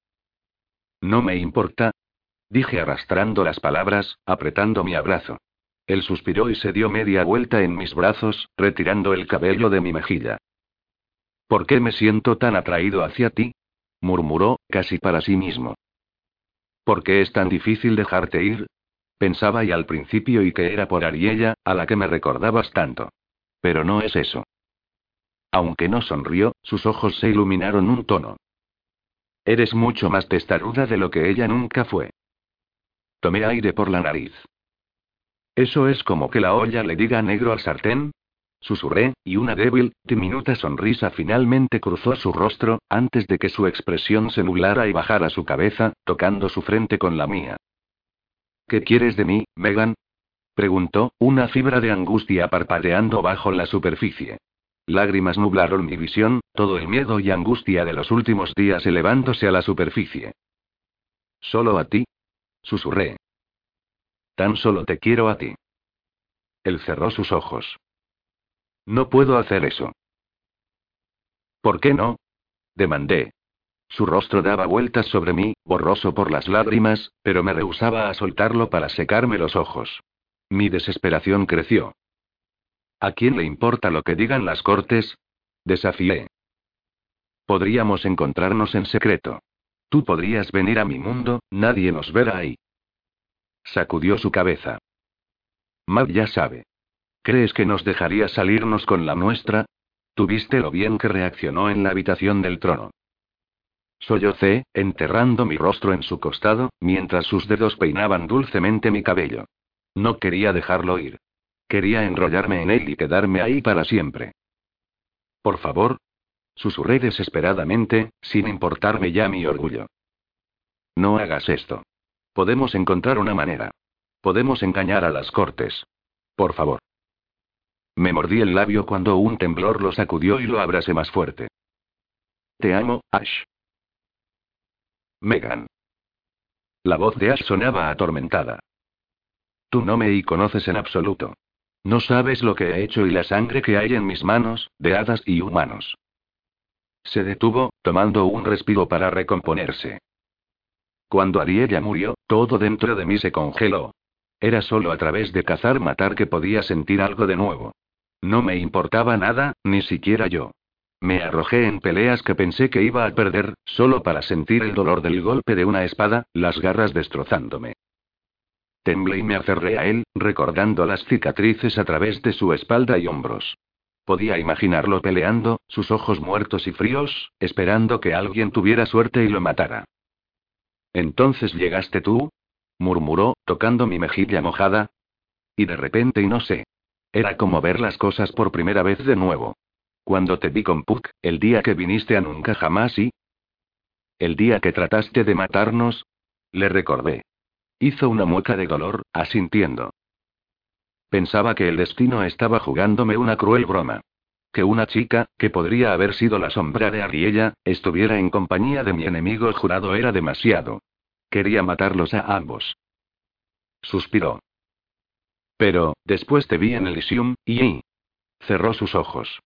No me importa, dije arrastrando las palabras, apretando mi abrazo. Él suspiró y se dio media vuelta en mis brazos, retirando el cabello de mi mejilla. ¿Por qué me siento tan atraído hacia ti? Murmuró, casi para sí mismo. ¿Por qué es tan difícil dejarte ir? Pensaba y al principio y que era por Ariella, a la que me recordabas tanto. Pero no es eso. Aunque no sonrió, sus ojos se iluminaron un tono. Eres mucho más testaruda de lo que ella nunca fue. Tomé aire por la nariz. ¿Eso es como que la olla le diga negro al sartén? Susurré, y una débil, diminuta sonrisa finalmente cruzó su rostro, antes de que su expresión se nublara y bajara su cabeza, tocando su frente con la mía. ¿Qué quieres de mí, Megan? preguntó, una fibra de angustia parpadeando bajo la superficie. Lágrimas nublaron mi visión, todo el miedo y angustia de los últimos días elevándose a la superficie. Solo a ti. Susurré. Tan solo te quiero a ti. Él cerró sus ojos. No puedo hacer eso. ¿Por qué no? Demandé. Su rostro daba vueltas sobre mí, borroso por las lágrimas, pero me rehusaba a soltarlo para secarme los ojos. Mi desesperación creció. ¿A quién le importa lo que digan las cortes? Desafié. Podríamos encontrarnos en secreto. Tú podrías venir a mi mundo, nadie nos verá ahí. Sacudió su cabeza. Matt ya sabe. ¿Crees que nos dejaría salirnos con la nuestra? Tuviste lo bien que reaccionó en la habitación del trono. Sollocé, enterrando mi rostro en su costado, mientras sus dedos peinaban dulcemente mi cabello. No quería dejarlo ir. Quería enrollarme en él y quedarme ahí para siempre. Por favor. Susurré desesperadamente, sin importarme ya mi orgullo. No hagas esto. Podemos encontrar una manera. Podemos engañar a las cortes. Por favor. Me mordí el labio cuando un temblor lo sacudió y lo abrase más fuerte. Te amo, Ash. Megan. La voz de Ash sonaba atormentada. Tú no me conoces en absoluto. No sabes lo que he hecho y la sangre que hay en mis manos, de hadas y humanos. Se detuvo, tomando un respiro para recomponerse. Cuando Ariella murió, todo dentro de mí se congeló. Era solo a través de cazar matar que podía sentir algo de nuevo. No me importaba nada, ni siquiera yo. Me arrojé en peleas que pensé que iba a perder, solo para sentir el dolor del golpe de una espada, las garras destrozándome. Temblé y me aferré a él, recordando las cicatrices a través de su espalda y hombros. Podía imaginarlo peleando, sus ojos muertos y fríos, esperando que alguien tuviera suerte y lo matara. Entonces llegaste tú, murmuró, tocando mi mejilla mojada. Y de repente y no sé. Era como ver las cosas por primera vez de nuevo. Cuando te vi con Puck, el día que viniste a nunca jamás y... El día que trataste de matarnos, le recordé. Hizo una mueca de dolor, asintiendo. Pensaba que el destino estaba jugándome una cruel broma. Que una chica, que podría haber sido la sombra de Ariella, estuviera en compañía de mi enemigo jurado era demasiado. Quería matarlos a ambos. Suspiró. Pero, después te vi en Elysium, y... Cerró sus ojos.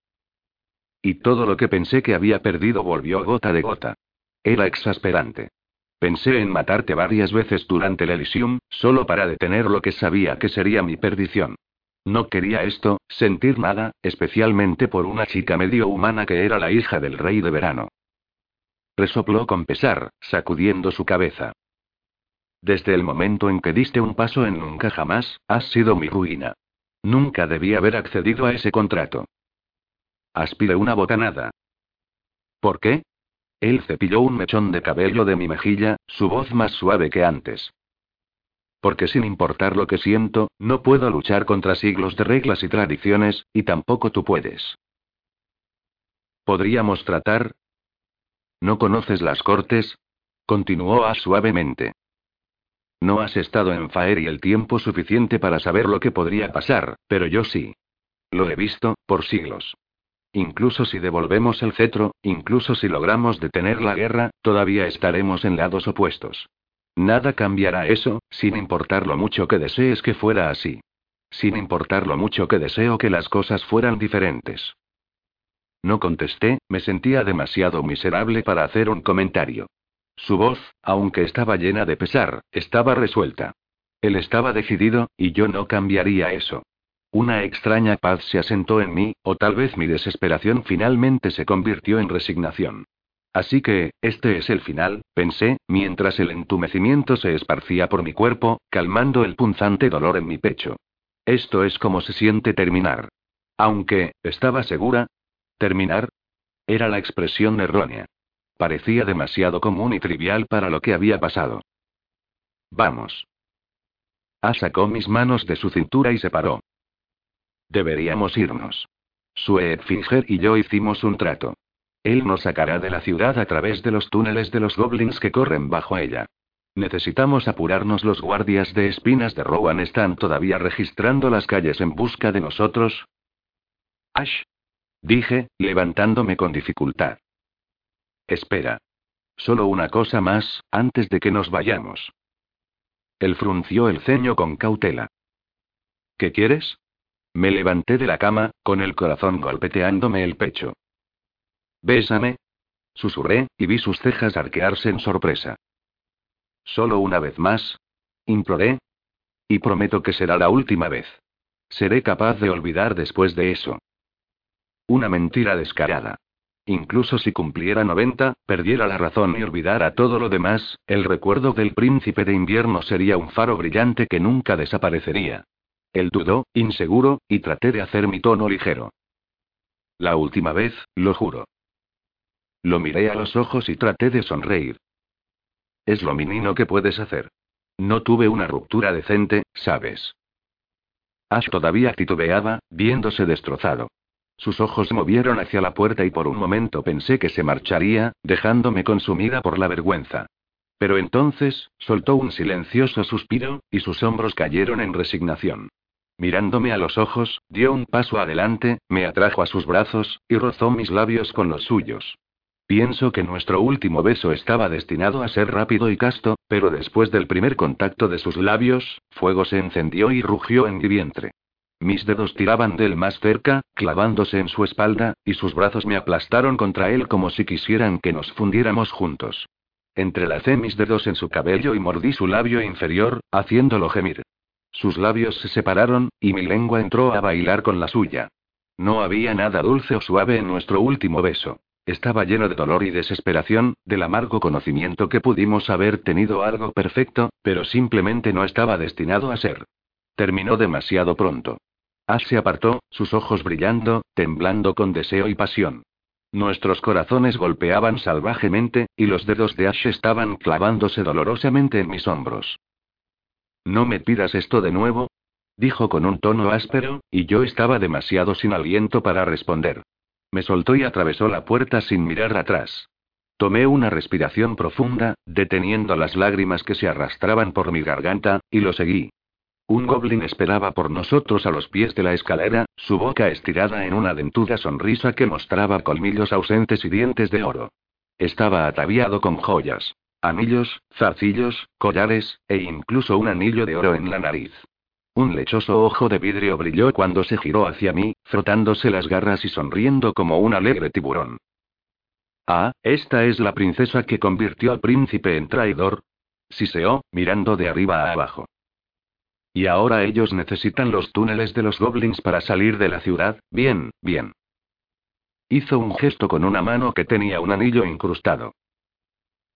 Y todo lo que pensé que había perdido volvió gota de gota. Era exasperante. Pensé en matarte varias veces durante el Elysium, solo para detener lo que sabía que sería mi perdición. No quería esto, sentir nada, especialmente por una chica medio humana que era la hija del rey de verano. Resopló con pesar, sacudiendo su cabeza. Desde el momento en que diste un paso en nunca jamás, has sido mi ruina. Nunca debí haber accedido a ese contrato. Aspiré una bocanada. ¿Por qué? Él cepilló un mechón de cabello de mi mejilla, su voz más suave que antes. Porque sin importar lo que siento, no puedo luchar contra siglos de reglas y tradiciones, y tampoco tú puedes. ¿Podríamos tratar? ¿No conoces las cortes? Continuó Ash suavemente. No has estado en Faeri el tiempo suficiente para saber lo que podría pasar, pero yo sí. Lo he visto, por siglos. Incluso si devolvemos el cetro, incluso si logramos detener la guerra, todavía estaremos en lados opuestos. Nada cambiará eso, sin importar lo mucho que desees que fuera así. Sin importar lo mucho que deseo que las cosas fueran diferentes. No contesté, me sentía demasiado miserable para hacer un comentario. Su voz, aunque estaba llena de pesar, estaba resuelta. Él estaba decidido, y yo no cambiaría eso. Una extraña paz se asentó en mí, o tal vez mi desesperación finalmente se convirtió en resignación. Así que, este es el final, pensé, mientras el entumecimiento se esparcía por mi cuerpo, calmando el punzante dolor en mi pecho. Esto es como se siente terminar. Aunque, estaba segura. ¿Terminar? Era la expresión errónea. Parecía demasiado común y trivial para lo que había pasado. Vamos. A sacó mis manos de su cintura y se paró. Deberíamos irnos. Sue Finger y yo hicimos un trato. Él nos sacará de la ciudad a través de los túneles de los goblins que corren bajo ella. Necesitamos apurarnos. Los guardias de espinas de Rowan están todavía registrando las calles en busca de nosotros. Ash. Dije, levantándome con dificultad. Espera. Solo una cosa más, antes de que nos vayamos. Él frunció el ceño con cautela. ¿Qué quieres? Me levanté de la cama, con el corazón golpeteándome el pecho. Bésame. Susurré, y vi sus cejas arquearse en sorpresa. Solo una vez más. Imploré. Y prometo que será la última vez. Seré capaz de olvidar después de eso. Una mentira descarada. Incluso si cumpliera 90, perdiera la razón y olvidara todo lo demás, el recuerdo del príncipe de invierno sería un faro brillante que nunca desaparecería. Él dudó, inseguro, y traté de hacer mi tono ligero. La última vez, lo juro. Lo miré a los ojos y traté de sonreír. Es lo menino que puedes hacer. No tuve una ruptura decente, ¿sabes? Ash todavía titubeaba, viéndose destrozado. Sus ojos movieron hacia la puerta y por un momento pensé que se marcharía, dejándome consumida por la vergüenza. Pero entonces, soltó un silencioso suspiro, y sus hombros cayeron en resignación. Mirándome a los ojos, dio un paso adelante, me atrajo a sus brazos, y rozó mis labios con los suyos. Pienso que nuestro último beso estaba destinado a ser rápido y casto, pero después del primer contacto de sus labios, fuego se encendió y rugió en mi vientre. Mis dedos tiraban de él más cerca, clavándose en su espalda, y sus brazos me aplastaron contra él como si quisieran que nos fundiéramos juntos. Entrelacé mis dedos en su cabello y mordí su labio inferior, haciéndolo gemir. Sus labios se separaron, y mi lengua entró a bailar con la suya. No había nada dulce o suave en nuestro último beso. Estaba lleno de dolor y desesperación, del amargo conocimiento que pudimos haber tenido algo perfecto, pero simplemente no estaba destinado a ser. Terminó demasiado pronto. Ash se apartó, sus ojos brillando, temblando con deseo y pasión. Nuestros corazones golpeaban salvajemente, y los dedos de Ash estaban clavándose dolorosamente en mis hombros. No me pidas esto de nuevo, dijo con un tono áspero, y yo estaba demasiado sin aliento para responder. Me soltó y atravesó la puerta sin mirar atrás. Tomé una respiración profunda, deteniendo las lágrimas que se arrastraban por mi garganta, y lo seguí. Un goblin esperaba por nosotros a los pies de la escalera, su boca estirada en una dentuda sonrisa que mostraba colmillos ausentes y dientes de oro. Estaba ataviado con joyas. Anillos, zarcillos, collares, e incluso un anillo de oro en la nariz. Un lechoso ojo de vidrio brilló cuando se giró hacia mí, frotándose las garras y sonriendo como un alegre tiburón. Ah, esta es la princesa que convirtió al príncipe en traidor. Siseó, mirando de arriba a abajo. Y ahora ellos necesitan los túneles de los goblins para salir de la ciudad, bien, bien. Hizo un gesto con una mano que tenía un anillo incrustado.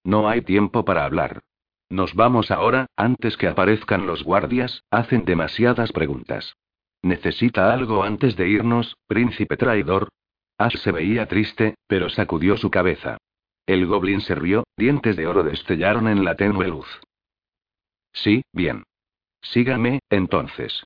No hay tiempo para hablar. Nos vamos ahora, antes que aparezcan los guardias, hacen demasiadas preguntas. ¿Necesita algo antes de irnos, príncipe traidor? Ash se veía triste, pero sacudió su cabeza. El goblin se rió, dientes de oro destellaron en la tenue luz. Sí, bien. Sígame, entonces.